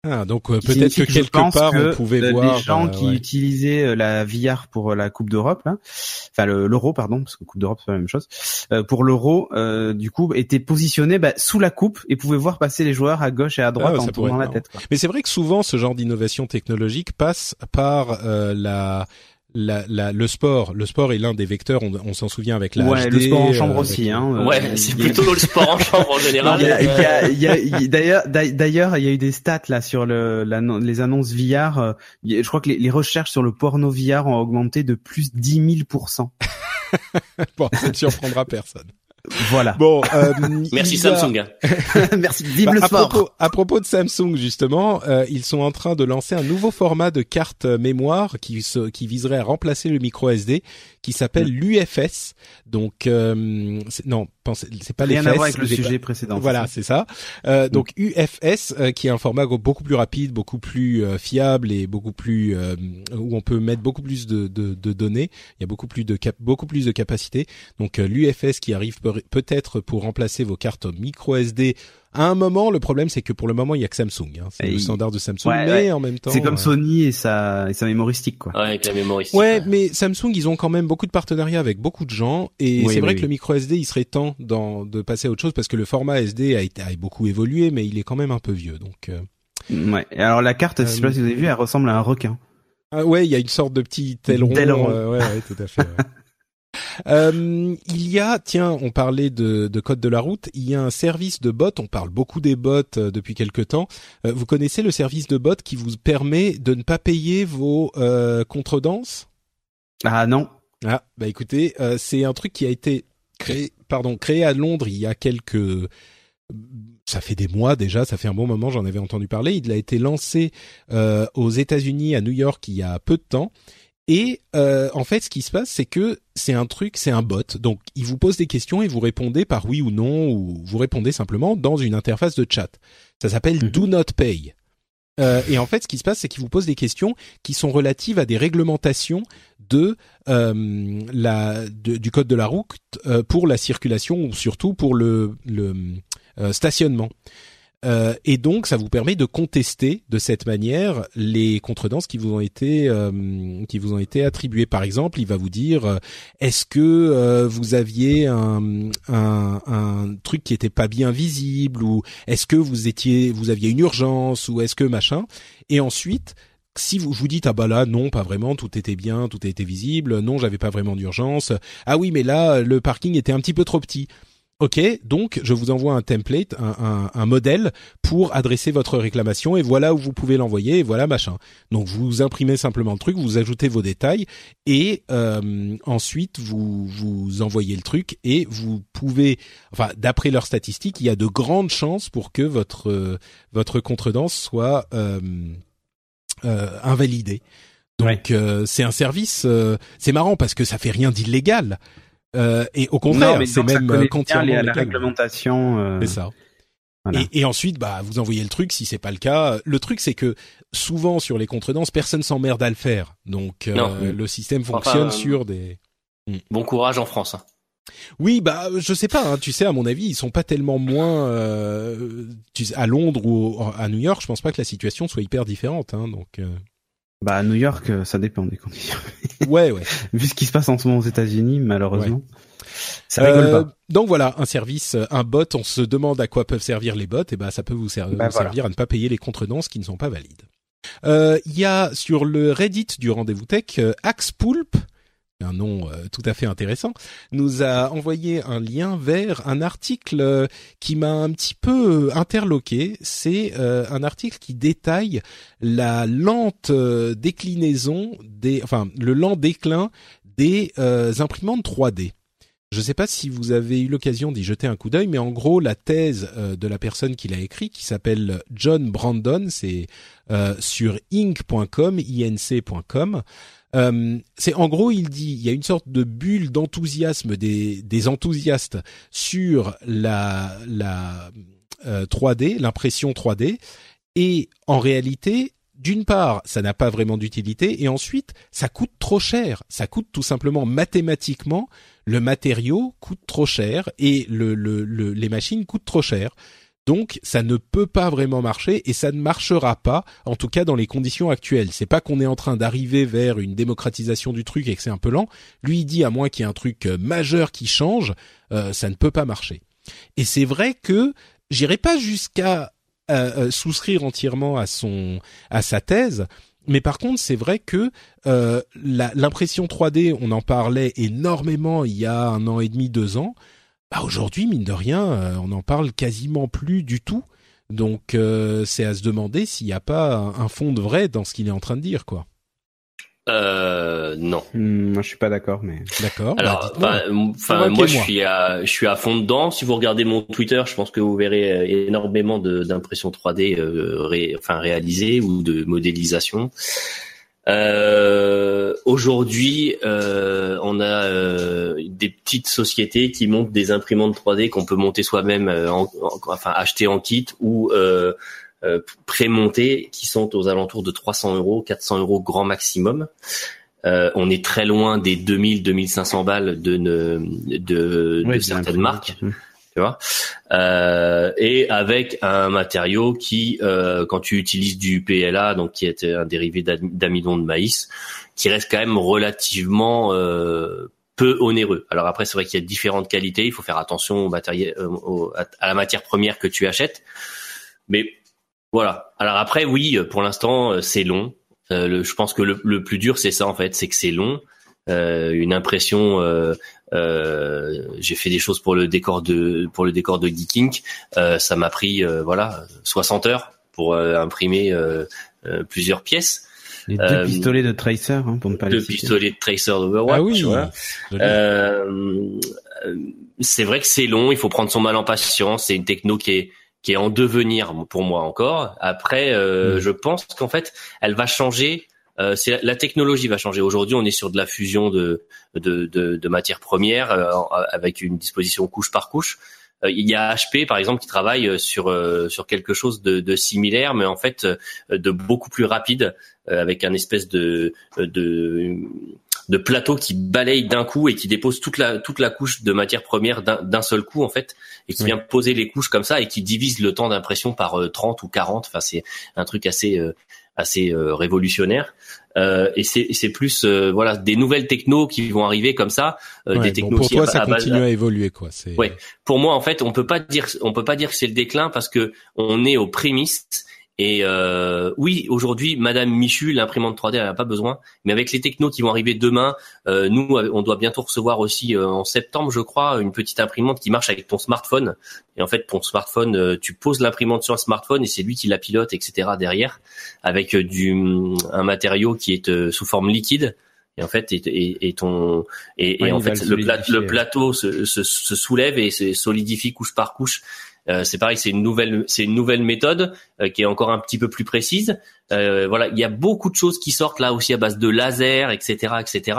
Ah, donc euh, peut-être que, quelque part on pouvait voir les gens euh, qui utilisaient euh, la VR pour la Coupe d'Europe, enfin l'Euro pardon, parce que Coupe d'Europe c'est la même chose. pour l'Euro, du coup, étaient positionnés bah, sous la coupe et pouvaient voir passer les joueurs à gauche et à droite ah, en tournant la tête. Mais c'est vrai que souvent ce genre d'innovation technologique passe par la la, la, le sport, le sport est l'un des vecteurs. On, on s'en souvient avec la ouais, le sport en chambre euh, aussi. Hein, euh, ouais, c'est plutôt le sport en chambre en général. D'ailleurs, d'ailleurs, il y a eu des stats là sur le, la, les annonces VR. Euh, je crois que les, les, recherches sur le porno VR ont augmenté de plus de 10 000 Bon, ça ne surprendra personne. Voilà. Bon, euh, merci Samsung. merci. Vive bah, le sport. À propos, à propos, de Samsung justement, euh, ils sont en train de lancer un nouveau format de carte mémoire qui qui viserait à remplacer le micro SD, qui s'appelle mm. l'UFS. Donc euh, non, c'est pas Rien à voir avec le sujet précédent. Voilà, c'est ça. Euh, donc UFS, euh, qui est un format beaucoup plus rapide, beaucoup plus euh, fiable et beaucoup plus où on peut mettre beaucoup plus de, de, de, données. Il y a beaucoup plus de cap beaucoup plus de capacité. Donc l'UFS qui arrive peut-être pour remplacer vos cartes micro SD à un moment, le problème, c'est que pour le moment, il y a que Samsung. Hein. C'est le standard de Samsung, mais en même temps, c'est comme Sony et sa et sa mémoristique, quoi. Ouais, avec la mémoristique. Ouais, mais Samsung, ils ont quand même beaucoup de partenariats avec beaucoup de gens, et c'est vrai que le micro SD, il serait temps dans, de passer à autre chose parce que le format SD a, été, a beaucoup évolué, mais il est quand même un peu vieux, donc. Euh... Ouais. Et alors la carte, je sais pas si vous avez vu, elle ressemble à un requin. Ah ouais, il y a une sorte de petit aileron. Euh, ouais, ouais, tout à fait. Euh, il y a, tiens, on parlait de, de, code de la route. Il y a un service de bot. On parle beaucoup des bots euh, depuis quelque temps. Euh, vous connaissez le service de bot qui vous permet de ne pas payer vos euh, contredanses? Ah non. Ah bah écoutez, c'est un truc qui a été créé, pardon, créé à Londres il y a quelques ça fait des mois déjà, ça fait un bon moment, j'en avais entendu parler. Il a été lancé aux États-Unis, à New York, il y a peu de temps, Et euh, en fait, ce qui se passe, c'est que c'est un truc, c'est un bot. Donc, il vous pose des questions et vous répondez par oui ou non, ou vous répondez simplement dans une interface de chat. Ça s'appelle Mhm. Do Not Pay. Euh, et en fait, ce qui se passe, c'est qu'il vous pose des questions qui sont relatives à des réglementations de euh, la de- du code de la route euh, pour la circulation ou surtout pour le, le euh, stationnement. Euh, et donc, ça vous permet de contester de cette manière les contredanses qui vous ont été euh, qui vous ont été attribuées. Par exemple, il va vous dire euh, est-ce que euh, vous aviez un, un, un truc qui était pas bien visible ou est-ce que vous étiez vous aviez une urgence ou est-ce que machin. Et ensuite, si vous vous dites ah bah là non pas vraiment tout était bien tout était visible non j'avais pas vraiment d'urgence ah oui mais là le parking était un petit peu trop petit Ok, donc je vous envoie un template, un, un, un modèle pour adresser votre réclamation et voilà où vous pouvez l'envoyer et voilà machin. Donc vous imprimez simplement le truc, vous ajoutez vos détails et euh, ensuite vous vous envoyez le truc et vous pouvez, enfin d'après leurs statistiques, il y a de grandes chances pour que votre euh, votre contredanse soit euh, euh, invalidée. Donc euh, c'est un service, euh, c'est marrant parce que ça fait rien d'illégal. Euh, et au contraire, c'est même euh, quantièrement les- la réglementation. euh, C'est ça. Voilà. Et, et ensuite, bah, vous envoyez le truc si c'est pas le cas. Le truc, c'est que souvent sur les contredanses, personne s'emmerde à le faire. Donc euh, Non. le système fonctionne euh, sur des. Bon courage en France. hein. Oui, bah, je sais pas. Hein, tu sais, à mon avis, ils sont pas tellement moins. euh, tu sais, à Londres ou au- à New York, je pense pas que la situation soit hyper différente. Hein, donc. euh, Bah à New York, euh, ça dépend des conditions. Ouais, ouais. Vu ce qui se passe en ce moment aux États-Unis, malheureusement, ça rigole Euh, pas. Donc voilà, un service, euh, un bot. On se demande à quoi peuvent servir les bots. Et ben, ça peut vous, ser- Bah, vous voilà. servir à ne pas payer les contredanses qui ne sont pas valides. Euh, Il y a sur le Reddit du rendez-vous tech, euh, Axpoulp, un nom euh, tout à fait intéressant, nous a envoyé un lien vers un article euh, qui m'a un petit peu euh, interloqué. C'est un article qui détaille la lente déclinaison des, enfin le lent déclin des imprimantes 3D. Je ne sais pas si vous avez eu l'occasion d'y jeter un coup d'œil, mais en gros, la thèse de la personne qui l'a écrit, qui s'appelle John Brandon, c'est sur inc.com, inc.com. Euh, c'est en gros, il dit, il y a une sorte de bulle d'enthousiasme des, des enthousiastes sur la, la euh, 3D, l'impression 3D, et en réalité, d'une part, ça n'a pas vraiment d'utilité, et ensuite, ça coûte trop cher. Ça coûte tout simplement mathématiquement, le matériau coûte trop cher et le, le, le- les machines coûtent trop cher. Donc, ça ne peut pas vraiment marcher et ça ne marchera pas, en tout cas dans les conditions actuelles. C'est pas qu'on est en train d'arriver vers une démocratisation du truc et que c'est un peu lent. Lui, il dit à moins qu'il y ait un truc euh, majeur qui change, euh, ça ne peut pas marcher. Et c'est vrai que j'irai pas jusqu'à euh, souscrire entièrement à son à sa thèse, mais par contre, c'est vrai que l'impression 3D, on en parlait énormément il y a un an et demi, deux ans. Bah aujourd'hui, mine de rien, euh, on en parle quasiment plus du tout. Donc euh, c'est à se demander s'il n'y a pas un, un fond de vrai dans ce qu'il est en train de dire, quoi. Euh, non. Moi, je suis pas d'accord, mais D'accord. bah, Alors, enfin, moi, je suis à, je suis à fond dedans. Si vous regardez mon Twitter, je pense que vous verrez euh, énormément de- d'impressions 3D, euh, ré- enfin réalisées ou de modélisation. Euh, Aujourd'hui, euh, on a euh, des petites sociétés qui montent des imprimantes 3D qu'on peut monter soi-même, euh, en- en- enfin acheter en kit ou euh, euh, pré-monter, qui sont aux alentours de 300 euros, 400 euros grand maximum. Euh, on est très loin des 2000, 2500 balles de, ne- de, de certaines marques Hmm. Euh, et avec un matériau qui euh, quand tu utilises du PLA donc qui est un dérivé d'am- d'amidon de maïs qui reste quand même relativement euh, peu onéreux. Alors après c'est vrai qu'il y a différentes qualités. Il faut faire attention au matériel à, la matière première que tu achètes. Mais voilà. Alors après oui pour l'instant c'est long. Je pense que le, plus dur c'est ça en fait c'est que c'est long. Une impression j'ai fait des choses pour le décor de pour le décor de Geeking. Euh, ça m'a pris euh, voilà 60 heures pour euh, imprimer euh, euh, plusieurs pièces. les deux Euh, pistolets de Tracer, hein, pour ne pas Deux les citer. pistolets de Tracer d'Overwatch. ah oui. voilà. Euh, euh, c'est vrai que c'est long. Il faut prendre son mal en patience. C'est une techno qui est qui est en devenir pour moi encore. Après, euh, Mm. je pense qu'en fait, elle va changer euh, c'est la technologie va changer. Aujourd'hui, on est sur de la fusion de de, de, de matières premières euh, avec une disposition couche par couche. Euh, il y a HP par exemple qui travaille sur sur quelque chose de, de similaire, mais en fait de beaucoup plus rapide, avec un espèce de de de plateau qui balaye d'un coup et qui dépose toute la toute la couche de matière première d'un seul coup en fait et qui vient poser les couches comme ça et qui divise le temps d'impression par 30 ou 40 enfin c'est un truc assez assez euh, révolutionnaire. Euh, et c'est plus euh, voilà des nouvelles technos qui vont arriver comme ça, des technos. pour toi, ça continue à évoluer quoi. Ouais. Pour moi, en fait, on peut pas dire on peut pas dire que c'est le déclin parce que on est aux prémices et euh, oui, aujourd'hui, Madame Michu, l'imprimante 3D, elle n'a pas besoin. Mais avec les technos qui vont arriver demain, euh, nous, on doit bientôt recevoir aussi euh, en septembre, je crois, une petite imprimante qui marche avec ton smartphone. Et en fait, ton smartphone, euh, tu poses l'imprimante sur le smartphone et c'est lui qui la pilote, etc. derrière, avec euh, du un matériau qui est sous forme liquide. Et en fait, et, et, ton et, en fait, le, le, plateau se, se, se soulève et se solidifie couche par couche euh, c'est pareil, c'est une nouvelle, c'est méthode euh, qui est encore un petit peu plus précise. Euh, voilà, il y a beaucoup de choses qui sortent là aussi à base de laser, etc., etc.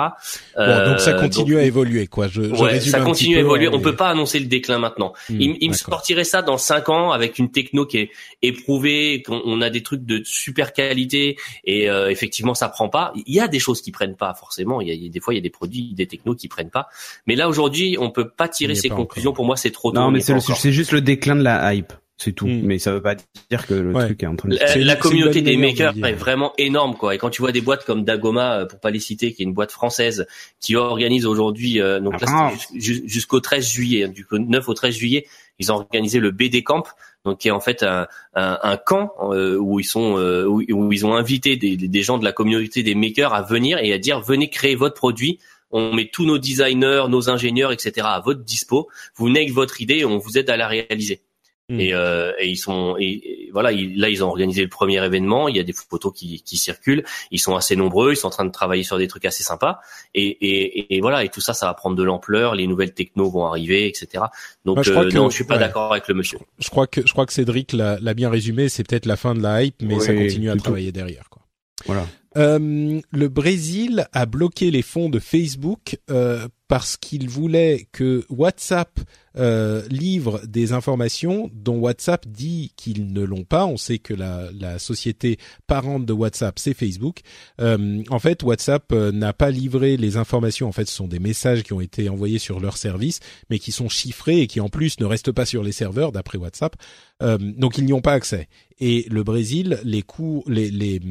Bon, donc ça continue à évoluer, quoi. Je, ouais, ça continue à évoluer. On peut pas annoncer le déclin maintenant. Hmm, il, il me sortirait ça dans cinq ans avec une techno qui est éprouvée, qu'on a des trucs de super qualité et effectivement ça prend pas. Il y a des choses qui prennent pas forcément. Il y a, des fois il y a des produits, des technos qui prennent pas. Mais là aujourd'hui, on peut pas tirer ces conclusions. Pour moi, c'est trop tôt. Non, mais c'est juste le déclin de la hype. C'est tout. Hmm. Mais ça veut pas dire que le truc est en train de... La, la communauté des makers est vraiment énorme, quoi. Et quand tu vois des boîtes comme Dagoma, euh, pour pas les citer, qui est une boîte française, qui organise aujourd'hui, euh, donc là, ah. jusqu'au 13 juillet, hein, du 9 au 13 juillet, ils ont organisé le BD Camp, donc qui est en fait un, un, un camp euh, où ils sont où, ils ont invité des, des gens de la communauté des makers à venir et à dire venez créer votre produit on met tous nos designers, nos ingénieurs, etc. à votre dispo. Vous venez avec votre idée et on vous aide à la réaliser. Et, euh, et, ils sont et, voilà là ils ont organisé le premier événement. Il y a des photos qui, qui, circulent. Ils sont assez nombreux. Ils sont en train de travailler sur des trucs assez sympas. Et, et voilà et tout ça ça va prendre de l'ampleur. Les nouvelles technos vont arriver etc donc je euh, non je suis pas d'accord avec le monsieur. Je crois que je crois que Cédric l'a bien résumé. C'est peut-être la fin de la hype mais ça continue à travailler derrière quoi. Voilà euh, le Brésil a bloqué les fonds de Facebook euh, parce qu'il voulait que WhatsApp euh, livre des informations dont WhatsApp dit qu'ils ne l'ont pas. On sait que la, société parente de WhatsApp, c'est Facebook. Euh, en fait, WhatsApp n'a pas livré les informations. En fait, ce sont des messages qui ont été envoyés sur leur service, mais qui sont chiffrés et qui en plus ne restent pas sur les serveurs d'après WhatsApp. donc ils n'y ont pas accès. Et le Brésil, les cours, les les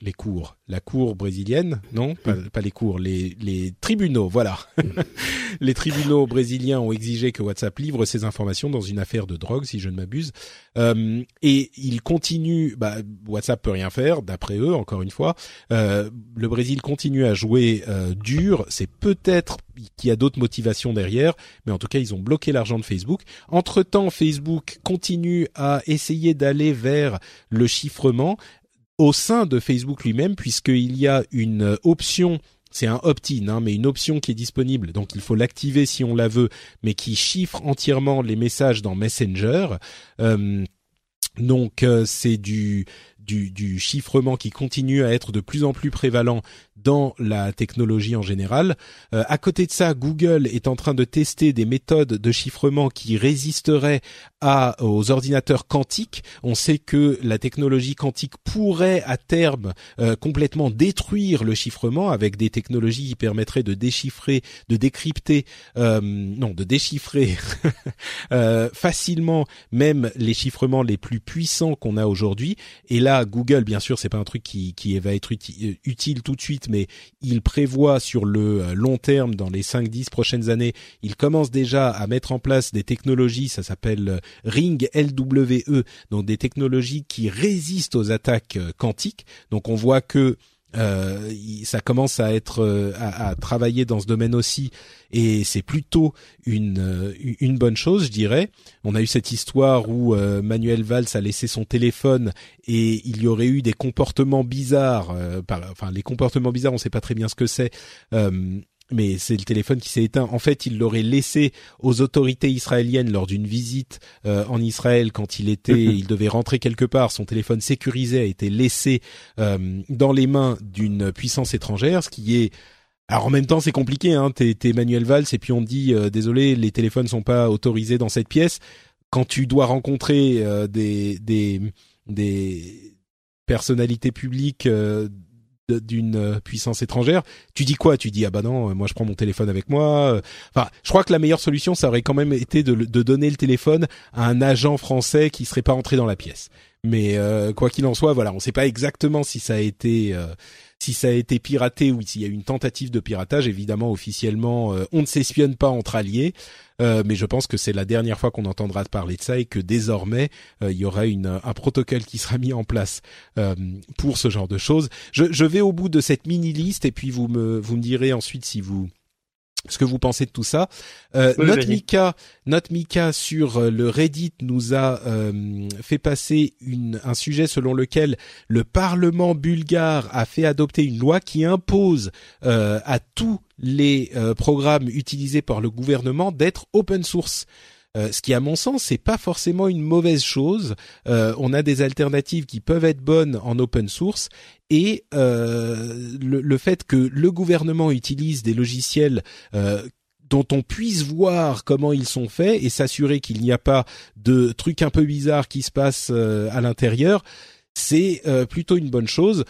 les cours, la cour brésilienne, non, pas, pas les cours, les les tribunaux voilà. les tribunaux brésiliens ont exigé que WhatsApp livre ces informations dans une affaire de drogue, si je ne m'abuse. Euh, et ils continuent. Bah, WhatsApp peut rien faire, d'après eux, encore une fois. Euh, le Brésil continue à jouer euh, dur. C'est peut-être qu'il y a d'autres motivations derrière, mais en tout cas, ils ont bloqué l'argent de Facebook. Entre temps, Facebook continue à essayer d'aller vers le chiffrement au sein de Facebook lui-même, puisqu'il y a une option c'est un opt-in, hein, mais une option qui est disponible. Donc il faut l'activer si on la veut, mais qui chiffre entièrement les messages dans Messenger. Euh, donc euh, c'est du, du, du chiffrement qui continue à être de plus en plus prévalent dans la technologie en général. Euh, à côté de ça, Google est en train de tester des méthodes de chiffrement qui résisteraient aux ordinateurs quantiques. On sait que la technologie quantique pourrait à terme euh, complètement détruire le chiffrement avec des technologies qui permettraient de déchiffrer, de décrypter, euh, non, de déchiffrer facilement même les chiffrements les plus puissants qu'on a aujourd'hui. Et là, Google, bien sûr, c'est pas un truc qui va être utile tout de suite mais il prévoit sur le euh, long terme, dans les 5-10 prochaines années, il commence déjà à mettre en place des technologies, ça s'appelle euh, Ring LWE, donc des technologies qui résistent aux attaques euh, quantiques. Donc on voit que euh, ça commence à être euh, à, à, travailler dans ce domaine aussi. Et c'est plutôt une euh, une bonne chose je dirais. On a eu cette histoire où Manuel Valls a laissé son téléphone et il y aurait eu des comportements bizarres par, enfin les comportements bizarres on sait pas très bien ce que c'est mais c'est le téléphone qui s'est éteint. En fait, il l'aurait laissé aux autorités israéliennes lors d'une visite euh, en Israël quand il était, il devait rentrer quelque part. Son téléphone sécurisé a été laissé euh, dans les mains d'une puissance étrangère, ce qui est alors en même temps, c'est compliqué. Hein. T'es, t'es Manuel Valls et puis on te dit euh, désolé, les téléphones sont pas autorisés dans cette pièce. Quand tu dois rencontrer des des des personnalités publiques d'une euh, puissance étrangère, tu dis quoi? Tu dis ah bah non, moi je prends mon téléphone avec moi. Enfin, je crois que la meilleure solution, ça aurait quand même été de, de donner le téléphone à un agent français qui serait pas entré dans la pièce. Mais euh, quoi qu'il en soit, voilà, on ne sait pas exactement si ça a été euh, si ça a été piraté ou s'il y a eu une tentative de piratage. Évidemment, officiellement, on ne s'espionne pas entre alliés. Euh, mais je pense que c'est la dernière fois qu'on entendra parler de ça et que désormais euh, il y aura une, un protocole qui sera mis en place euh, pour ce genre de choses. Je, je, vais au bout de cette mini liste et puis vous me vous me direz ensuite si vous ce que vous pensez de tout ça. Euh, notre Mika, notre Mika sur euh, le Reddit nous a euh, fait passer une, un sujet selon lequel le Parlement bulgare a fait adopter une loi qui impose euh, à tous les programmes utilisés par le gouvernement d'être open source. Euh, ce qui, à mon sens, c'est pas forcément une mauvaise chose. Euh, on a des alternatives qui peuvent être bonnes en open source et euh, le, fait que le gouvernement utilise des logiciels dont on puisse voir comment ils sont faits et s'assurer qu'il n'y a pas de trucs un peu bizarres qui se passent à l'intérieur, c'est plutôt une bonne chose.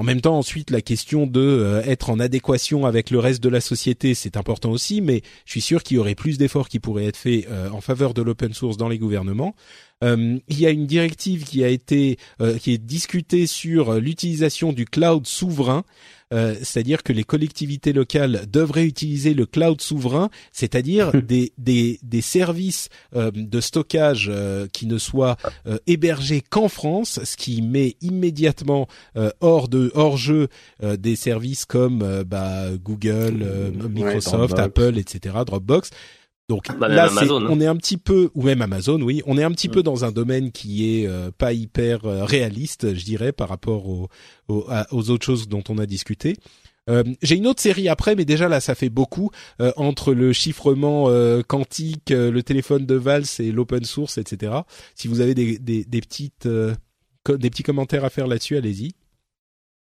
En même temps, ensuite, la question de euh, être en adéquation avec le reste de la société, c'est important aussi, mais je suis sûr qu'il y aurait plus d'efforts qui pourraient être faits euh, en faveur de l'open source dans les gouvernements. Euh, il y a une directive qui a été qui est discutée sur l'utilisation du cloud souverain. Euh, c'est-à-dire que les collectivités locales devraient utiliser le cloud souverain, c'est-à-dire des, des, des services euh, de stockage euh, qui ne soient hébergés qu'en France, ce qui met immédiatement hors de hors jeu des services comme bah, Google, Microsoft, Apple, etc., Dropbox. Donc bah, là, hein. on est un petit peu, ou même Amazon, oui, on est un petit peu dans un domaine qui est euh, pas hyper euh, réaliste, je dirais, par rapport aux, aux, autres choses dont on a discuté. Euh, J'ai une autre série après, mais déjà là, ça fait beaucoup euh, entre le chiffrement quantique, le téléphone de Valls et l'open source, etc. Si vous avez des, des, des petites, des petits commentaires à faire là-dessus, allez-y.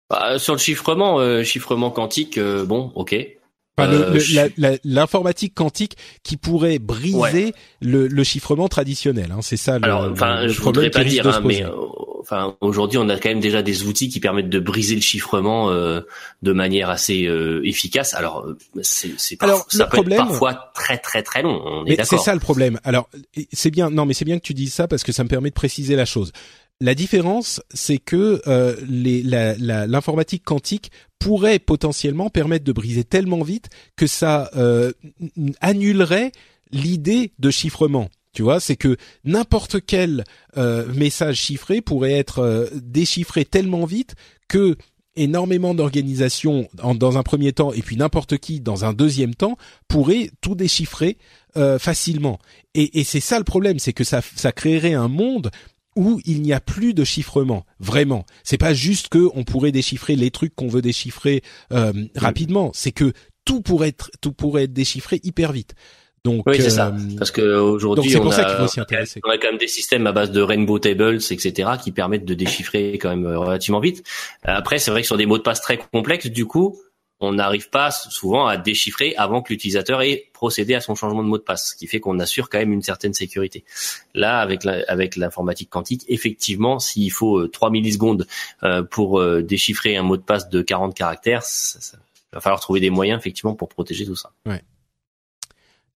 Bah, sur le chiffrement, chiffrement quantique, bon, ok. Euh, l'informatique quantique qui pourrait briser le, chiffrement traditionnel. Hein, c'est ça le, Alors, enfin, je voudrais pas dire, hein, mais euh, enfin, aujourd'hui, on a quand même déjà des outils qui permettent de briser le chiffrement euh, de manière assez efficace. Alors, c'est, Alors, ça peut être parfois très très très long. On est C'est ça le problème. Alors, c'est bien. Non, mais c'est bien que tu dises ça parce que ça me permet de préciser la chose. La différence, c'est que euh, l'informatique quantique pourrait potentiellement permettre de briser tellement vite que ça euh, annulerait l'idée de chiffrement. Tu vois, c'est que n'importe quel euh, message chiffré pourrait être déchiffré tellement vite que énormément d'organisations dans un premier temps et puis n'importe qui dans un deuxième temps pourrait tout déchiffrer facilement. Et, c'est ça le problème, c'est que ça créerait un monde où il n'y a plus de chiffrement vraiment. C'est pas juste que on pourrait déchiffrer les trucs qu'on veut déchiffrer euh, rapidement. C'est que tout pourrait être tout pourrait être déchiffré hyper vite. Donc oui c'est ça. euh, parce que aujourd'hui on, a, on a quand même des systèmes à base de rainbow tables etc qui permettent de déchiffrer quand même relativement vite. Après c'est vrai que sur des mots de passe très complexes du coup on n'arrive pas souvent à déchiffrer avant que l'utilisateur ait procédé à son changement de mot de passe, ce qui fait qu'on assure quand même une certaine sécurité. Là, avec l'informatique quantique, effectivement, s'il faut 3 euh, millisecondes euh, pour euh, déchiffrer un mot de passe de 40 caractères, il va falloir trouver des moyens effectivement pour protéger tout ça. Ouais.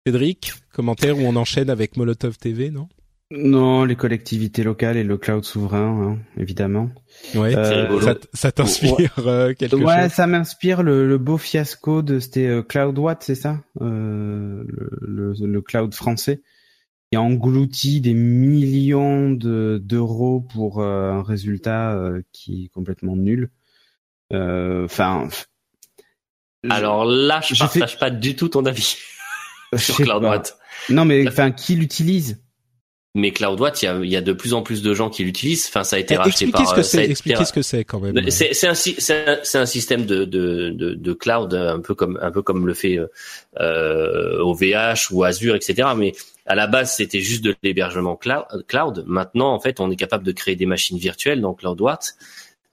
Cédric, commentaire où on enchaîne avec Molotov TV, non? Non, les collectivités locales et le cloud souverain, hein, évidemment. Ouais, euh, ça, ça t'inspire euh, quelque chose? Ouais, ça m'inspire le, beau fiasco de c'était euh, CloudWatt, c'est ça, euh, le, le, cloud français, qui a englouti des millions de d'euros pour un résultat qui est complètement nul. Enfin. Alors là, je partage pas du tout ton avis sur CloudWatt. Non, mais enfin, qui l'utilise? Mais CloudWatt, il y a, il y a de plus en plus de gens qui l'utilisent. Enfin, ça a été Eh, racheté Expliquez par. ce que euh, c'est. Expliquez ce que c'est quand même. c'est un, un, un système de, de, de, de cloud euh, un peu comme un peu comme le fait euh, euh, OVH ou Azure, etc. Mais à la base, c'était juste de l'hébergement cloud, cloud. Maintenant, en fait, on est capable de créer des machines virtuelles dans CloudWatt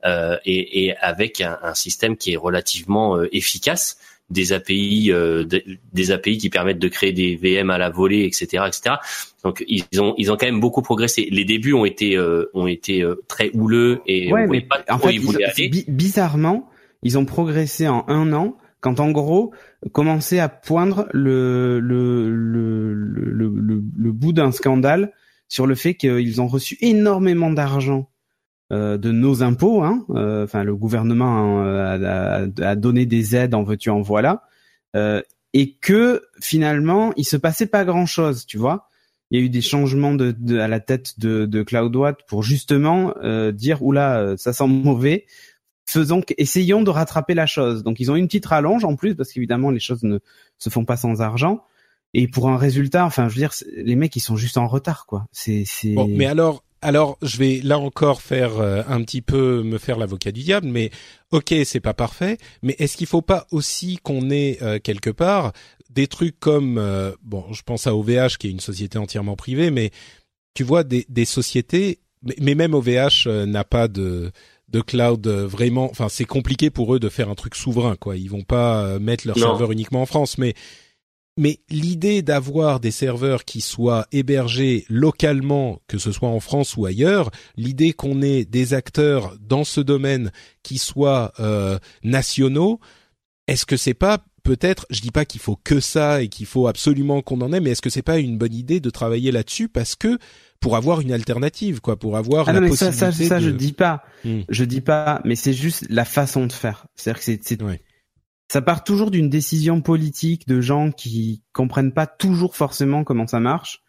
euh, et, et avec un, un système qui est relativement euh, efficace, des API, euh, de- des API qui permettent de créer des VM à la volée, etc., etc. Donc ils ont ils ont quand même beaucoup progressé. Les débuts ont été euh, ont été euh, très houleux et Ouais, on mais pas en trop où fait, ils voulaient ils- aller. bi- bizarrement, ils ont progressé en un an quand en gros commençait à poindre le le le le, le, le- le bout d'un scandale sur le fait qu'ils ont reçu énormément d'argent de nos impôts. Hein, euh, enfin, le gouvernement hein, a, donné des aides en veux-tu en voilà, euh, et que finalement il se passait pas grand-chose, tu vois. Il y a eu des changements à la tête de, de CloudWatt pour justement euh, dire oula euh, ça sent mauvais. Faisons, essayons de rattraper la chose. Donc ils ont une petite rallonge en plus parce qu'évidemment les choses ne se font pas sans argent. Et pour un résultat, enfin je veux dire, les mecs ils sont juste en retard quoi. Bon, mais alors, alors, je vais là encore faire euh, un petit peu me faire l'avocat du diable, mais ok, c'est pas parfait, mais est-ce qu'il faut pas aussi qu'on ait euh, quelque part des trucs comme, euh, bon, je pense à OVH qui est une société entièrement privée, mais tu vois des, des sociétés, mais, mais même OVH euh, n'a pas de de cloud euh, vraiment, enfin c'est compliqué pour eux de faire un truc souverain quoi. Ils vont pas euh, mettre leur Non. serveur uniquement en France, mais mais l'idée d'avoir des serveurs qui soient hébergés localement, que ce soit en France ou ailleurs, l'idée qu'on ait des acteurs dans ce domaine qui soient euh, nationaux, est-ce que c'est pas peut-être, je dis pas qu'il faut que ça et qu'il faut absolument qu'on en ait, mais est-ce que c'est pas une bonne idée de travailler là-dessus parce que pour avoir une alternative, quoi, pour avoir Ah la non mais ça, possibilité ça, ça de... je dis pas, Hmm. je dis pas, mais c'est juste la façon de faire. C'est-à-dire que c'est, c'est- Ouais. Ça part toujours d'une décision politique de gens qui comprennent pas toujours forcément comment ça marche,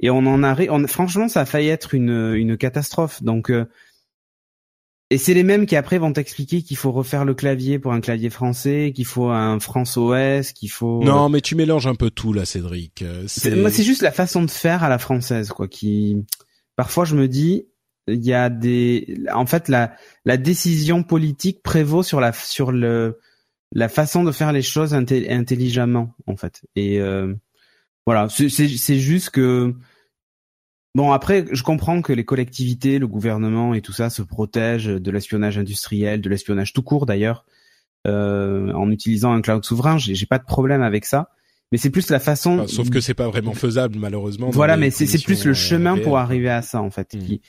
et on en a, on, franchement, ça a failli être une, une catastrophe. Donc, euh, et c'est les mêmes qui après vont t'expliquer qu'il faut refaire le clavier pour un clavier français, qu'il faut un France OS, qu'il faut. Non, mais tu mélanges un peu tout là, Cédric. Euh, C'est, moi, c'est juste la façon de faire à la française, quoi. Qui, parfois, je me dis, il y a des, en fait, la la décision politique prévaut sur la sur le la façon de faire les choses inté- intelligemment, en fait. Et euh, voilà, c'est juste que bon après, je comprends que les collectivités, le gouvernement et tout ça se protègent de l'espionnage industriel, de l'espionnage tout court d'ailleurs, euh, en utilisant un cloud souverain. J'ai pas de problème avec ça. Mais c'est plus la façon. Enfin, sauf que c'est pas vraiment faisable malheureusement. Voilà, mais c'est plus le euh, chemin pour arriver à ça en fait, Mm. qui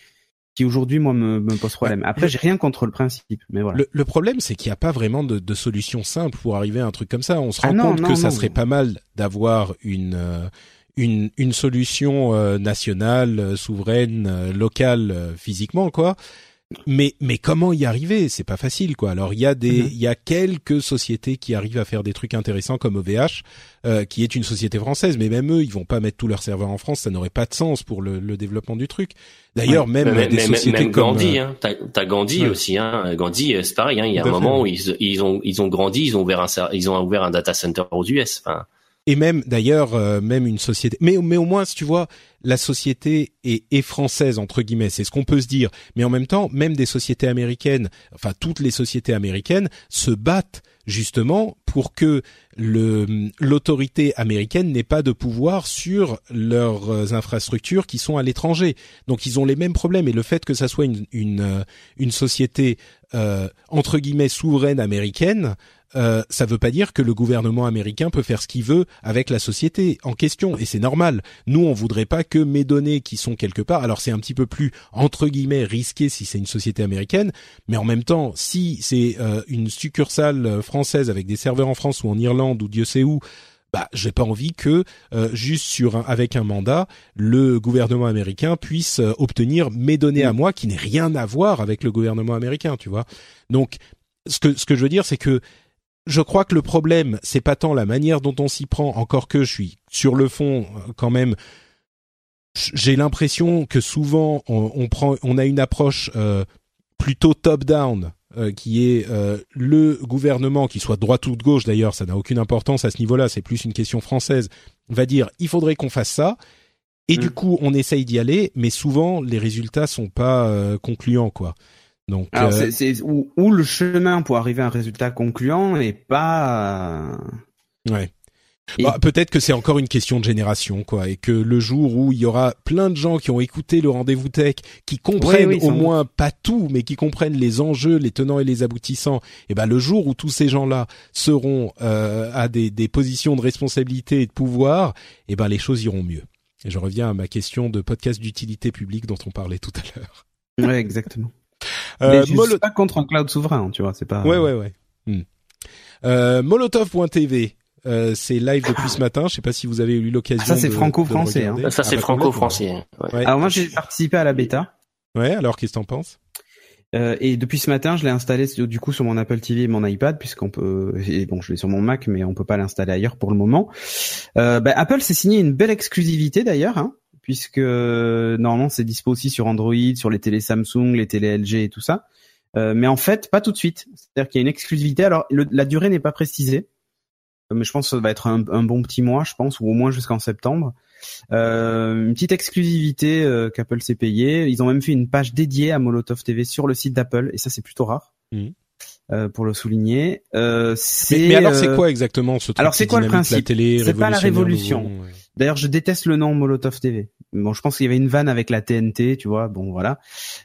qui aujourd'hui moi me, me pose problème. Après, j'ai rien contre le principe, mais voilà. Le, le problème, c'est qu'il n'y a pas vraiment de, de solution simple pour arriver à un truc comme ça. On se rend Ah non, compte non, que ça serait pas mal d'avoir une euh, une, une solution euh, nationale, euh, souveraine, euh, locale, physiquement, quoi. Mais mais comment y arriver? C'est pas facile, quoi. Alors il y a des Mhm. il y a quelques sociétés qui arrivent à faire des trucs intéressants comme OVH, euh, qui est une société française, mais même eux, ils vont pas mettre tous leurs serveurs en France. Ça n'aurait pas de sens pour le, le développement du truc. D'ailleurs, même Mais- des mais- sociétés même comme Gandhi, euh, hein. T'as, Gandhi Ouais. aussi, hein. Gandhi, euh, c'est pareil, hein. Il y a un moment où ils, ils ont, ils ont grandi, ils ont ouvert un, ils ont ouvert un data center aux US. Enfin, et même d'ailleurs euh, même une société mais mais au moins si tu vois la société est, est française entre guillemets c'est ce qu'on peut se dire. Mais en même temps même des sociétés américaines enfin toutes les sociétés américaines se battent justement pour que le l'autorité américaine n'ait pas de pouvoir sur leurs euh, infrastructures qui sont à l'étranger. Donc ils ont les mêmes problèmes. Et le fait que ça soit une une, euh, une société euh, entre guillemets souveraine américaine euh, ça veut pas dire que le gouvernement américain peut faire ce qu'il veut avec la société en question et c'est normal. Nous, on voudrait pas que mes données qui sont quelque part, alors c'est un petit peu plus entre guillemets risqué si c'est une société américaine, mais en même temps, si c'est euh, une succursale euh, française avec des serveurs en France ou en Irlande ou Dieu sait où, bah j'ai pas envie que euh, juste sur un, avec un mandat, le gouvernement américain puisse euh, obtenir mes données à moi qui n'aient rien à voir avec le gouvernement américain, tu vois. Donc ce que ce que je veux dire c'est que je crois que le problème, c'est pas tant la manière dont on s'y prend, encore que je suis sur le fond euh, quand même. J'ai l'impression que souvent on, on prend, on a une approche euh, plutôt top-down, euh, qui est euh, le gouvernement, qui soit de droite ou de gauche d'ailleurs, ça n'a aucune importance à ce niveau-là, c'est plus une question française, va dire il faudrait qu'on fasse ça, Et Mm. du coup, on essaye d'y aller, mais souvent les résultats sont pas euh, concluants, quoi. Donc, Alors euh, c'est c'est où, où le chemin pour arriver à un résultat concluant est pas. ouais. Et- Bah, peut-être que c'est encore une question de génération, quoi, et que le jour où il y aura plein de gens qui ont écouté le rendez-vous tech, qui comprennent Oui, oui, au moins pas tout, mais qui comprennent les enjeux, les tenants et les aboutissants, et ben le jour où tous ces gens-là seront euh, à des, des positions de responsabilité et de pouvoir, et ben les choses iront mieux. Et je reviens à ma question de podcast d'utilité publique dont on parlait tout à l'heure. Ouais, exactement. Euh, Mais je Molo- suis pas contre un cloud souverain, tu vois, c'est pas. Ouais, ouais, ouais. Hmm. Euh, Molotov.tv, euh, c'est live depuis ce matin. Je sais pas si vous avez eu l'occasion. Ah, ça, c'est de- franco-français, de le regarder. Ça, c'est Ah, bah, franco-français. Ouais. complètement. Ouais. Alors moi j'ai participé à la bêta. Ouais, alors qu'est-ce que t'en penses? Euh, et depuis ce matin, je l'ai installé sur- du coup sur mon Apple TV et mon iPad, puisqu'on peut. Et bon, je l'ai sur mon Mac, mais on peut pas l'installer ailleurs pour le moment. Euh, bah, Apple s'est signé une belle exclusivité d'ailleurs, hein, puisque euh, normalement c'est dispo aussi sur Android, sur les télé Samsung, les télé LG et tout ça. Euh, mais en fait, pas tout de suite. C'est-à-dire qu'il y a une exclusivité. Alors le- la durée n'est pas précisée, Euh, mais je pense que ça va être un, un bon petit mois, je pense, ou au moins jusqu'en septembre. Euh, une petite exclusivité euh, qu'Apple s'est payée. Ils ont même fait une page dédiée à Molotov TV sur le site d'Apple, et ça c'est plutôt rare. Mhm. Euh, pour le souligner. Euh, mais, mais alors, c'est quoi exactement ce truc alors, c'est quoi le principe? C'est pas la révolution. ouais. D'ailleurs, je déteste le nom Molotov TV. Bon, je pense qu'il y avait une vanne avec la TNT, tu vois. Bon, voilà.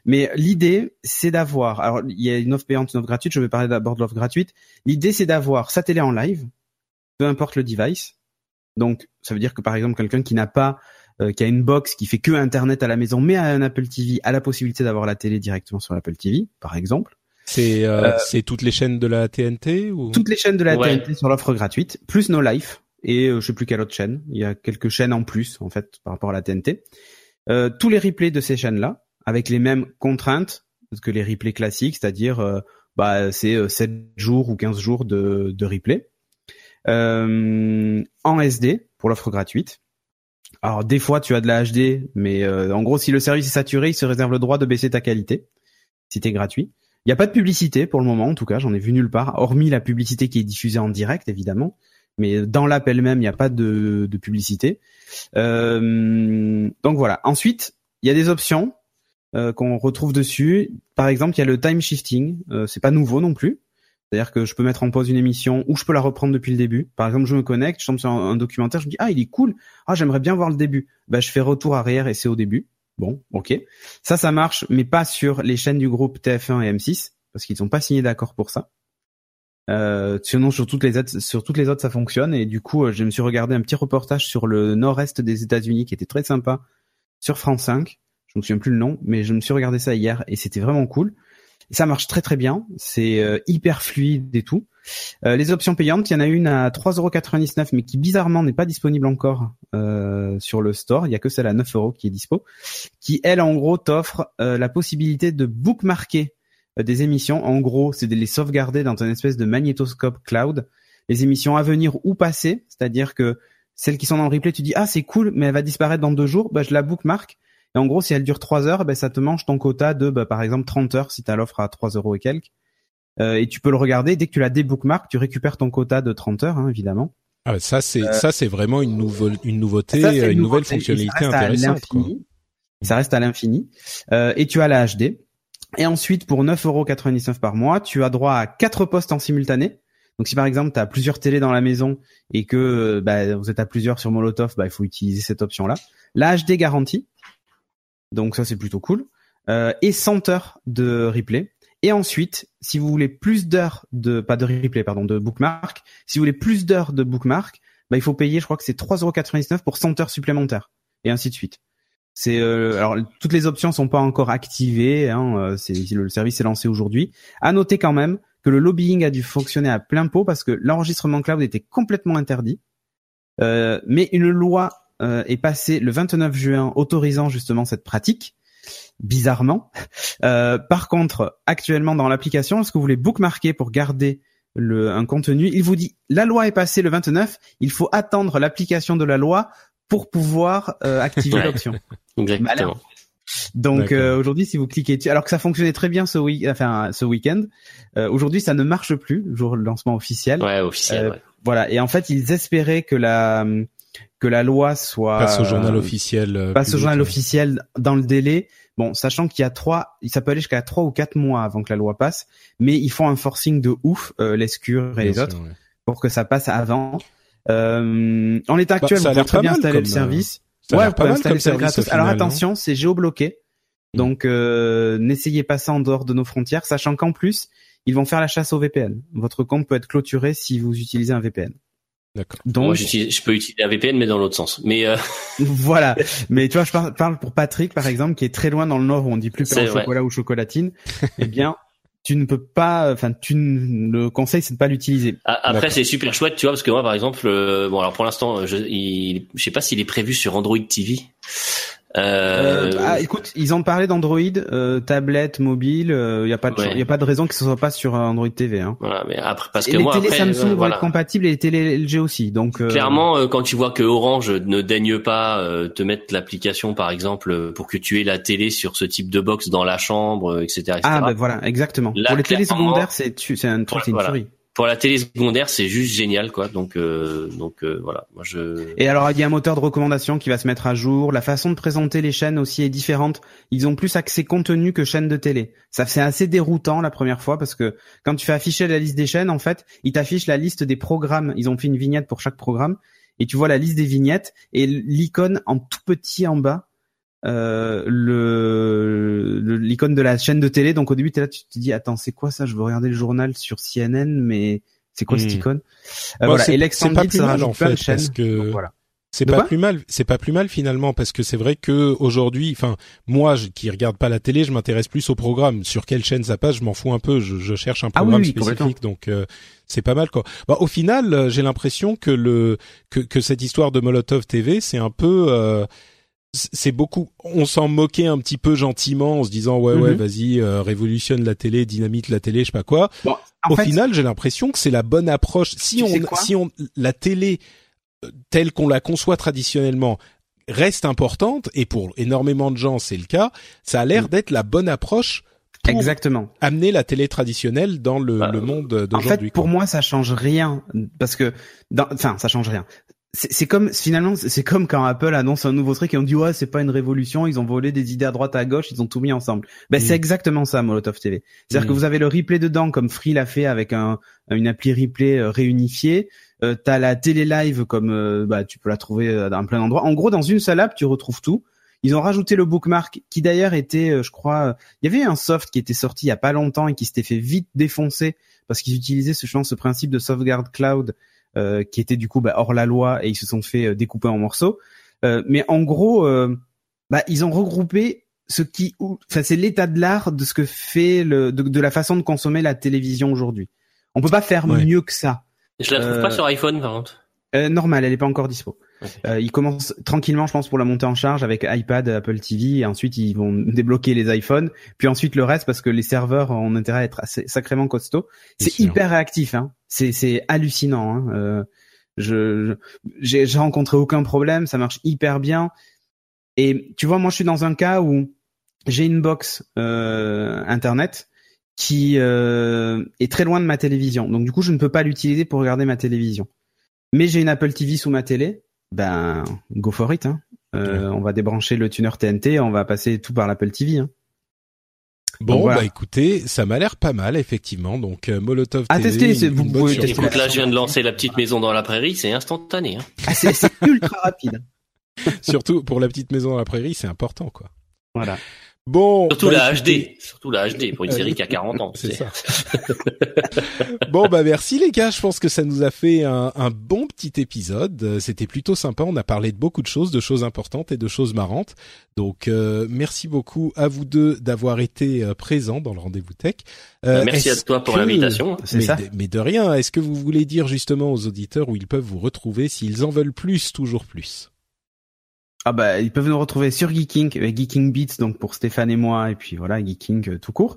Mais l'idée, c'est d'avoir. Alors, il y a une offre payante, une offre gratuite. Je vais parler d'abord de l'offre gratuite. L'idée, c'est d'avoir sa télé en live, peu importe le device. Donc, ça veut dire que par exemple, quelqu'un qui n'a pas, euh, qui a une box qui fait que Internet à la maison, mais a un Apple TV, a la possibilité d'avoir la télé directement sur l'Apple TV, par exemple. C'est euh, Euh, c'est toutes les chaînes de la TNT ou? toutes les chaînes de la Ouais. TNT sur l'offre gratuite, plus No Life et euh, je sais plus quelle autre chaîne. Il y a quelques chaînes en plus en fait par rapport à la TNT. Euh, tous les replays de ces chaînes-là avec les mêmes contraintes que les replays classiques, c'est-à-dire euh, bah c'est euh, 7 jours ou 15 jours de, de. Euh, en SD pour l'offre gratuite. Alors des fois tu as de la HD, mais euh, en gros si le service est saturé, il se réserve le droit de baisser ta qualité si t'es gratuit. Il n'y a pas de publicité pour le moment, en tout cas, j'en ai vu nulle part, hormis la publicité qui est diffusée en direct, évidemment. Mais dans l'app elle-même, il n'y a pas de, de publicité. Euh, donc voilà. Ensuite, il y a des options euh, qu'on retrouve dessus. Par exemple, il y a le time shifting. Euh, c'est pas nouveau non plus. C'est-à-dire que je peux mettre en pause une émission ou je peux la reprendre depuis le début. Par exemple, je me connecte, je tombe sur un, documentaire, je me dis ah il est cool, ah j'aimerais bien voir le début. Ben je fais retour arrière et c'est au début. Bon, ok. Ça, ça marche, mais pas sur les chaînes du groupe TF1 et M6 parce qu'ils n'ont pas signé d'accord pour ça. Euh, sinon, sur toutes les autres, sur toutes les autres, ça fonctionne. Et du coup, euh, je me suis regardé un petit reportage sur le nord-est des États-Unis qui était très sympa sur France 5. Je me souviens plus le nom, mais je me suis regardé ça hier et c'était vraiment cool. Ça marche très très bien. C'est euh, hyper fluide et tout. Euh, les options payantes, il y en a une à 3,99€, mais qui bizarrement n'est pas disponible encore sur le store. Il y a que celle à 9 euros qui est dispo, qui elle en gros t'offre la possibilité de bookmarker des émissions. En gros, c'est de les sauvegarder dans une espèce de magnétoscope cloud, les émissions à venir ou passées, c'est-à-dire que celles qui sont dans le replay, tu dis ah c'est cool, mais elle va disparaître dans deux jours, bah je la bookmark. Et en gros, si elle dure 3 heures, ben ça te mange ton quota de, bah, par exemple, 30 heures si tu as l'offre à 3 euros et quelques. Euh, et tu peux le regarder. Dès que tu la débookmark, tu récupères ton quota de 30 heures, hein, évidemment. Ah, ça c'est ça c'est vraiment une nouveau une nouveauté, Ça, une nouvelle fonctionnalité intéressante. quoi. l'infini. Ça reste à l'infini. Euh, et tu as la HD. Et ensuite, pour 9,99€ par mois, tu as droit à quatre postes en simultané. Donc si par exemple tu as plusieurs télés dans la maison et que bah, vous êtes à plusieurs sur Molotov, bah, il faut utiliser cette option-là. La HD garantie. Donc ça c'est plutôt cool. Euh, et 100 heures de replay. Et ensuite, si vous voulez plus d'heures de pas de replay pardon de bookmark, si vous voulez plus d'heures de bookmark, bah, il faut payer, je crois que c'est 3,99€ pour 100 heures supplémentaires et ainsi de suite. C'est euh, alors toutes les options sont pas encore activées. Hein, euh, c'est le service est lancé aujourd'hui. À noter quand même que le lobbying a dû fonctionner à plein pot parce que l'enregistrement cloud était complètement interdit. Euh, mais une loi euh, est passée le 29 juin autorisant justement cette pratique. Bizarrement. Euh, par contre, actuellement dans l'application, lorsque vous voulez bookmarker pour garder le, un contenu, il vous dit la loi est passée le 29, il faut attendre l'application de la loi pour pouvoir euh, activer Ouais. l'option. Exactement. Donc euh, aujourd'hui, si vous cliquez dessus, alors que ça fonctionnait très bien ce week, enfin ce week-end, euh, aujourd'hui ça ne marche plus le jour du lancement officiel. Ouais, officiel. Euh, ouais. Voilà. Et en fait, ils espéraient que la que la loi soit passe au journal officiel. euh, passe au journal ouais. officiel dans le délai. Bon, sachant qu'il y a trois, ça peut aller jusqu'à trois ou quatre mois avant que la loi passe, mais ils font un forcing de ouf, euh, les Scur et Bien les sûr, autres, ouais. pour que ça passe avant. Euh, en l'état actuel, Bah, ça vous pouvez bien installer le comme, euh, service. Ça a ouais, vous pas pouvez mal installer le service. Alors attention, c'est géobloqué. Mm. Donc euh, n'essayez pas ça en dehors de nos frontières, sachant qu'en plus, ils vont faire la chasse au VPN. Votre compte peut être clôturé si vous utilisez un VPN. D'accord. Donc Moi, j'utilise- je peux utiliser un VPN, mais dans l'autre sens. Mais euh, voilà. Mais tu vois, je par- parle pour Patrick, par exemple, qui est très loin dans le nord où on dit plus pain au chocolat ou chocolatine. eh bien, tu ne peux pas, enfin, tu ne- le conseil, c'est de pas l'utiliser. après, c'est super chouette, tu vois, parce que moi, par exemple, euh, bon, alors pour l'instant, je, il, je sais pas s'il est prévu sur Android TV. Euh, Euh, ah, écoute, ils ont parlé d'Android, euh, tablette, mobile. Il y a pas de, Ouais. y a pas de raison que ce soit pas sur euh, Android TV. Hein. voilà, mais après, parce Et que les moi, après, Samsung euh, vont voilà. être compatibles et les télés LG aussi. Donc euh, Clairement, euh, quand tu vois que Orange ne daigne pas euh, te mettre l'application, par exemple, euh, pour que tu aies la télé sur ce type de box dans la chambre, euh, etc., etc. Ah, ben voilà, exactement. Là, pour les télés secondaires, c'est un truc, c'est une voilà. Pour la télé secondaire, c'est juste génial, quoi. Donc, euh, donc euh, voilà. Moi, je. Et alors, il y a un moteur de recommandation qui va se mettre à jour. La façon de présenter les chaînes aussi est différente. Ils ont plus accès contenu que chaînes de télé. Ça, c'est assez déroutant la première fois parce que quand tu fais afficher la liste des chaînes, en fait, ils t'affichent la liste des programmes. Ils ont fait une vignette pour chaque programme et tu vois la liste des vignettes et l'icône en tout petit en bas. Euh, le le- l'icône de la chaîne de télé donc au début t'es là tu te dis attends c'est quoi ça? Je veux regarder le journal sur CNN mais c'est quoi cette Hmm. icône? Euh, Bah, voilà c'est- et pas plus ça mal, rajoute en plein de fait, chaînes parce que- Donc, voilà C'est pas plus mal, c'est pas plus mal finalement parce que c'est vrai que aujourd'hui, enfin moi je- qui regarde pas la télé, je m'intéresse plus au programme. Sur quelle chaîne ça passe, je m'en fous un peu. Je, je cherche un Ah oui, programme oui, complètement. spécifique, donc euh, c'est pas mal quoi. Bah, au final, euh, j'ai l'impression que le que, que cette histoire de Molotov TV, c'est un peu euh, c'est beaucoup. On s'en moquait un petit peu gentiment en se disant ouais ouais Mhm. vas-y euh, révolutionne la télé, dynamite la télé, je sais pas quoi. Bon, en Au fait, final, j'ai l'impression que c'est la bonne approche. Si on, si on, la télé euh, telle qu'on la conçoit traditionnellement reste importante et pour énormément de gens c'est le cas, ça a l'air Mm. d'être la bonne approche pour exactement. amener la télé traditionnelle dans le, Bah, le monde En d'aujourd'hui. fait, pour moi, ça change rien parce que, enfin, ça change rien. C'est comme finalement, c'est comme quand Apple annonce un nouveau truc et on dit ouais, c'est pas une révolution, ils ont volé des idées à droite à gauche, ils ont tout mis ensemble. Ben Mm. c'est exactement ça, Molotov TV. C'est-à-dire Mm. que vous avez le replay dedans, comme Free l'a fait avec un une appli replay euh, réunifiée. Euh, T'as la télé live comme euh, bah tu peux la trouver euh, dans plein d'endroits. En gros, dans une seule app, tu retrouves tout. Ils ont rajouté le bookmark qui d'ailleurs était, euh, je crois, euh, il y avait un soft qui était sorti il y a pas longtemps et qui s'était fait vite défoncer parce qu'ils utilisaient ce, je pense, ce principe de sauvegarde cloud qui était du coup bah, hors la loi et ils se sont fait euh, découper en morceaux. Euh, mais en gros, euh, bah, ils ont regroupé ce qui, enfin c'est l'état de l'art de ce que fait le, de, de la façon de consommer la télévision aujourd'hui. On peut pas faire Ouais. mieux que ça. Je la trouve Euh, pas sur iPhone, par contre. Euh, normal, elle est pas encore dispo. Euh, ils commencent tranquillement, je pense, pour la montée en charge avec iPad, Apple TV, et ensuite ils vont débloquer les iPhones, puis ensuite le reste parce que les serveurs ont intérêt à être assez, sacrément costauds. C'est hyper réactif, hein. C'est hallucinant. Hein. Euh, je j'ai rencontré aucun problème, ça marche hyper bien. Et tu vois, moi je suis dans un cas où j'ai une box euh, internet qui euh, est très loin de ma télévision, donc du coup je ne peux pas l'utiliser pour regarder ma télévision mais j'ai une Apple TV sous ma télé, ben go for it. Hein. Euh, On va débrancher le tuner TNT, on va passer tout par l'Apple TV. Hein. Bon, voilà. bah écoutez, ça m'a l'air pas mal effectivement. Donc euh, Molotov TV, tester, une- c'est- une vous pouvez surprise. tester Écoute, là, je viens de lancer la petite maison dans la prairie, c'est instantané. Hein. Ah, c'est c'est ultra rapide. Surtout pour la petite maison dans la prairie, c'est important quoi. Voilà. Bon, Surtout bah, la HD. Surtout la HD pour une Euh, série qui a 40 ans. C'est ça. bon bah merci les gars, je pense que ça nous a fait un, un bon petit épisode. Euh, C'était plutôt sympa. On a parlé de beaucoup de choses, de choses importantes et de choses marrantes. Donc euh, merci beaucoup à vous deux d'avoir été euh, présents dans le rendez-vous tech. Euh, Merci à toi pour que- l'invitation. C'est mais, ça. de, mais de rien. Est-ce que vous voulez dire justement aux auditeurs où ils peuvent vous retrouver s'ils en veulent plus, toujours plus? Ah bah ils peuvent nous retrouver sur Geeking, euh, Geeking Beats donc pour Stéphane et moi et puis voilà Geeking euh, tout court.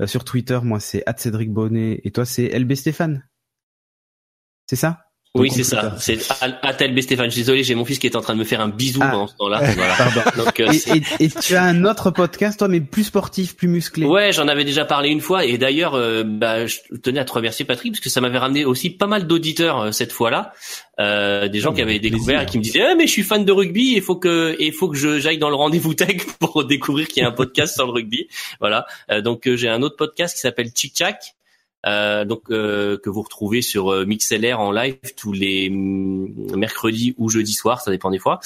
Euh, sur Twitter moi c'est @cédric Bonnet et toi c'est LB Stéphane. C'est ça? Oui, c'est ça. C'est Atel Stéphane. Je suis désolé, j'ai mon fils qui est en train de me faire un bisou Ah. pendant ce temps-là. Voilà. Donc, euh, Et, et- et tu as un autre podcast, toi, mais plus sportif, plus musclé. Ouais, j'en avais déjà parlé une fois et d'ailleurs, euh, bah, je tenais à te remercier Patrick parce que ça m'avait ramené aussi pas mal d'auditeurs euh, cette fois-là, euh, des gens Oh, qui avaient avec découvert plaisir. et qui me disaient ah mais je suis fan de rugby, il faut que il faut que je j'aille dans le rendez-vous tech pour découvrir qu'il y a un podcast sur le rugby. Voilà, donc j'ai un autre podcast qui s'appelle Chick Chack. Euh, donc euh, que vous retrouvez sur euh, MixLR en live tous les mm, mercredis ou jeudis soirs, ça dépend des fois.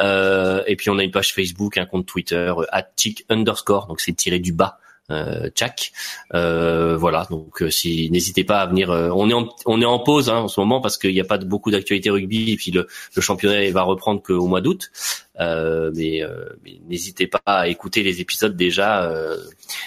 Euh, et puis on a une page Facebook, un compte Twitter euh, @chick underscore, donc c'est tiré du bas euh, Tchak. Euh, voilà, donc euh, si n'hésitez pas à venir. euh, on est en, on est en pause hein, en ce moment parce qu'il n'y a pas de, beaucoup d'actualité rugby et puis le, le championnat va reprendre qu'au mois d'août. Euh, mais euh, mais n'hésitez pas à écouter les épisodes déjà. euh,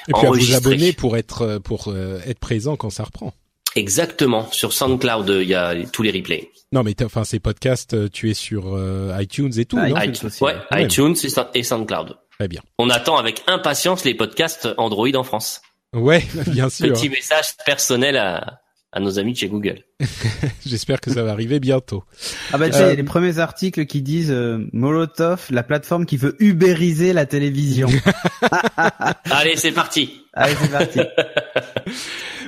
Et puis à vous abonner pour être pour euh, être présent quand ça reprend. exactement sur SoundCloud, il y a tous les replays. Non, mais enfin ces podcasts, tu es sur euh, iTunes et tout, Ah, non? iTunes aussi, ouais, ouais. iTunes et SoundCloud. Très bien. On attend avec impatience les podcasts Android en France. Ouais, bien sûr. Petit message personnel à, à nos amis de chez Google. J'espère que ça va arriver bientôt. Ah bah tu sais, il y Euh, a les premiers articles qui disent euh, Molotov, la plateforme qui veut ubériser la télévision. Allez, c'est parti. Allez, c'est parti.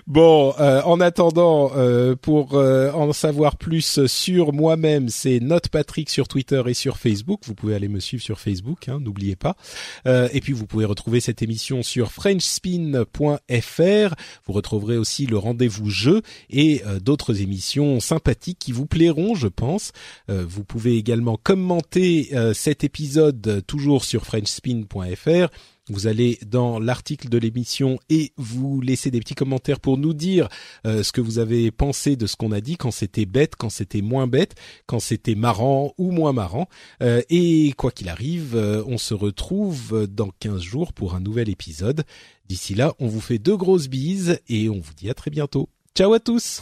Bon, euh, en attendant, euh, pour euh, en savoir plus sur moi-même, c'est Note Patrick sur Twitter et sur Facebook. Vous pouvez aller me suivre sur Facebook, hein, n'oubliez pas. Euh, et puis vous pouvez retrouver cette émission sur FrenchSpin.fr. Vous retrouverez aussi le rendez-vous jeu et euh, d'autres émissions sympathiques qui vous plairont, je pense. Euh, vous pouvez également commenter cet épisode toujours sur FrenchSpin.fr. Vous allez dans l'article de l'émission et vous laissez des petits commentaires pour nous dire euh, ce que vous avez pensé de ce qu'on a dit, quand c'était bête, quand c'était moins bête, quand c'était marrant ou moins marrant. Euh, et quoi qu'il arrive, euh, on se retrouve dans 15 jours pour un nouvel épisode. D'ici là, on vous fait deux grosses bises et on vous dit à très bientôt. Ciao à tous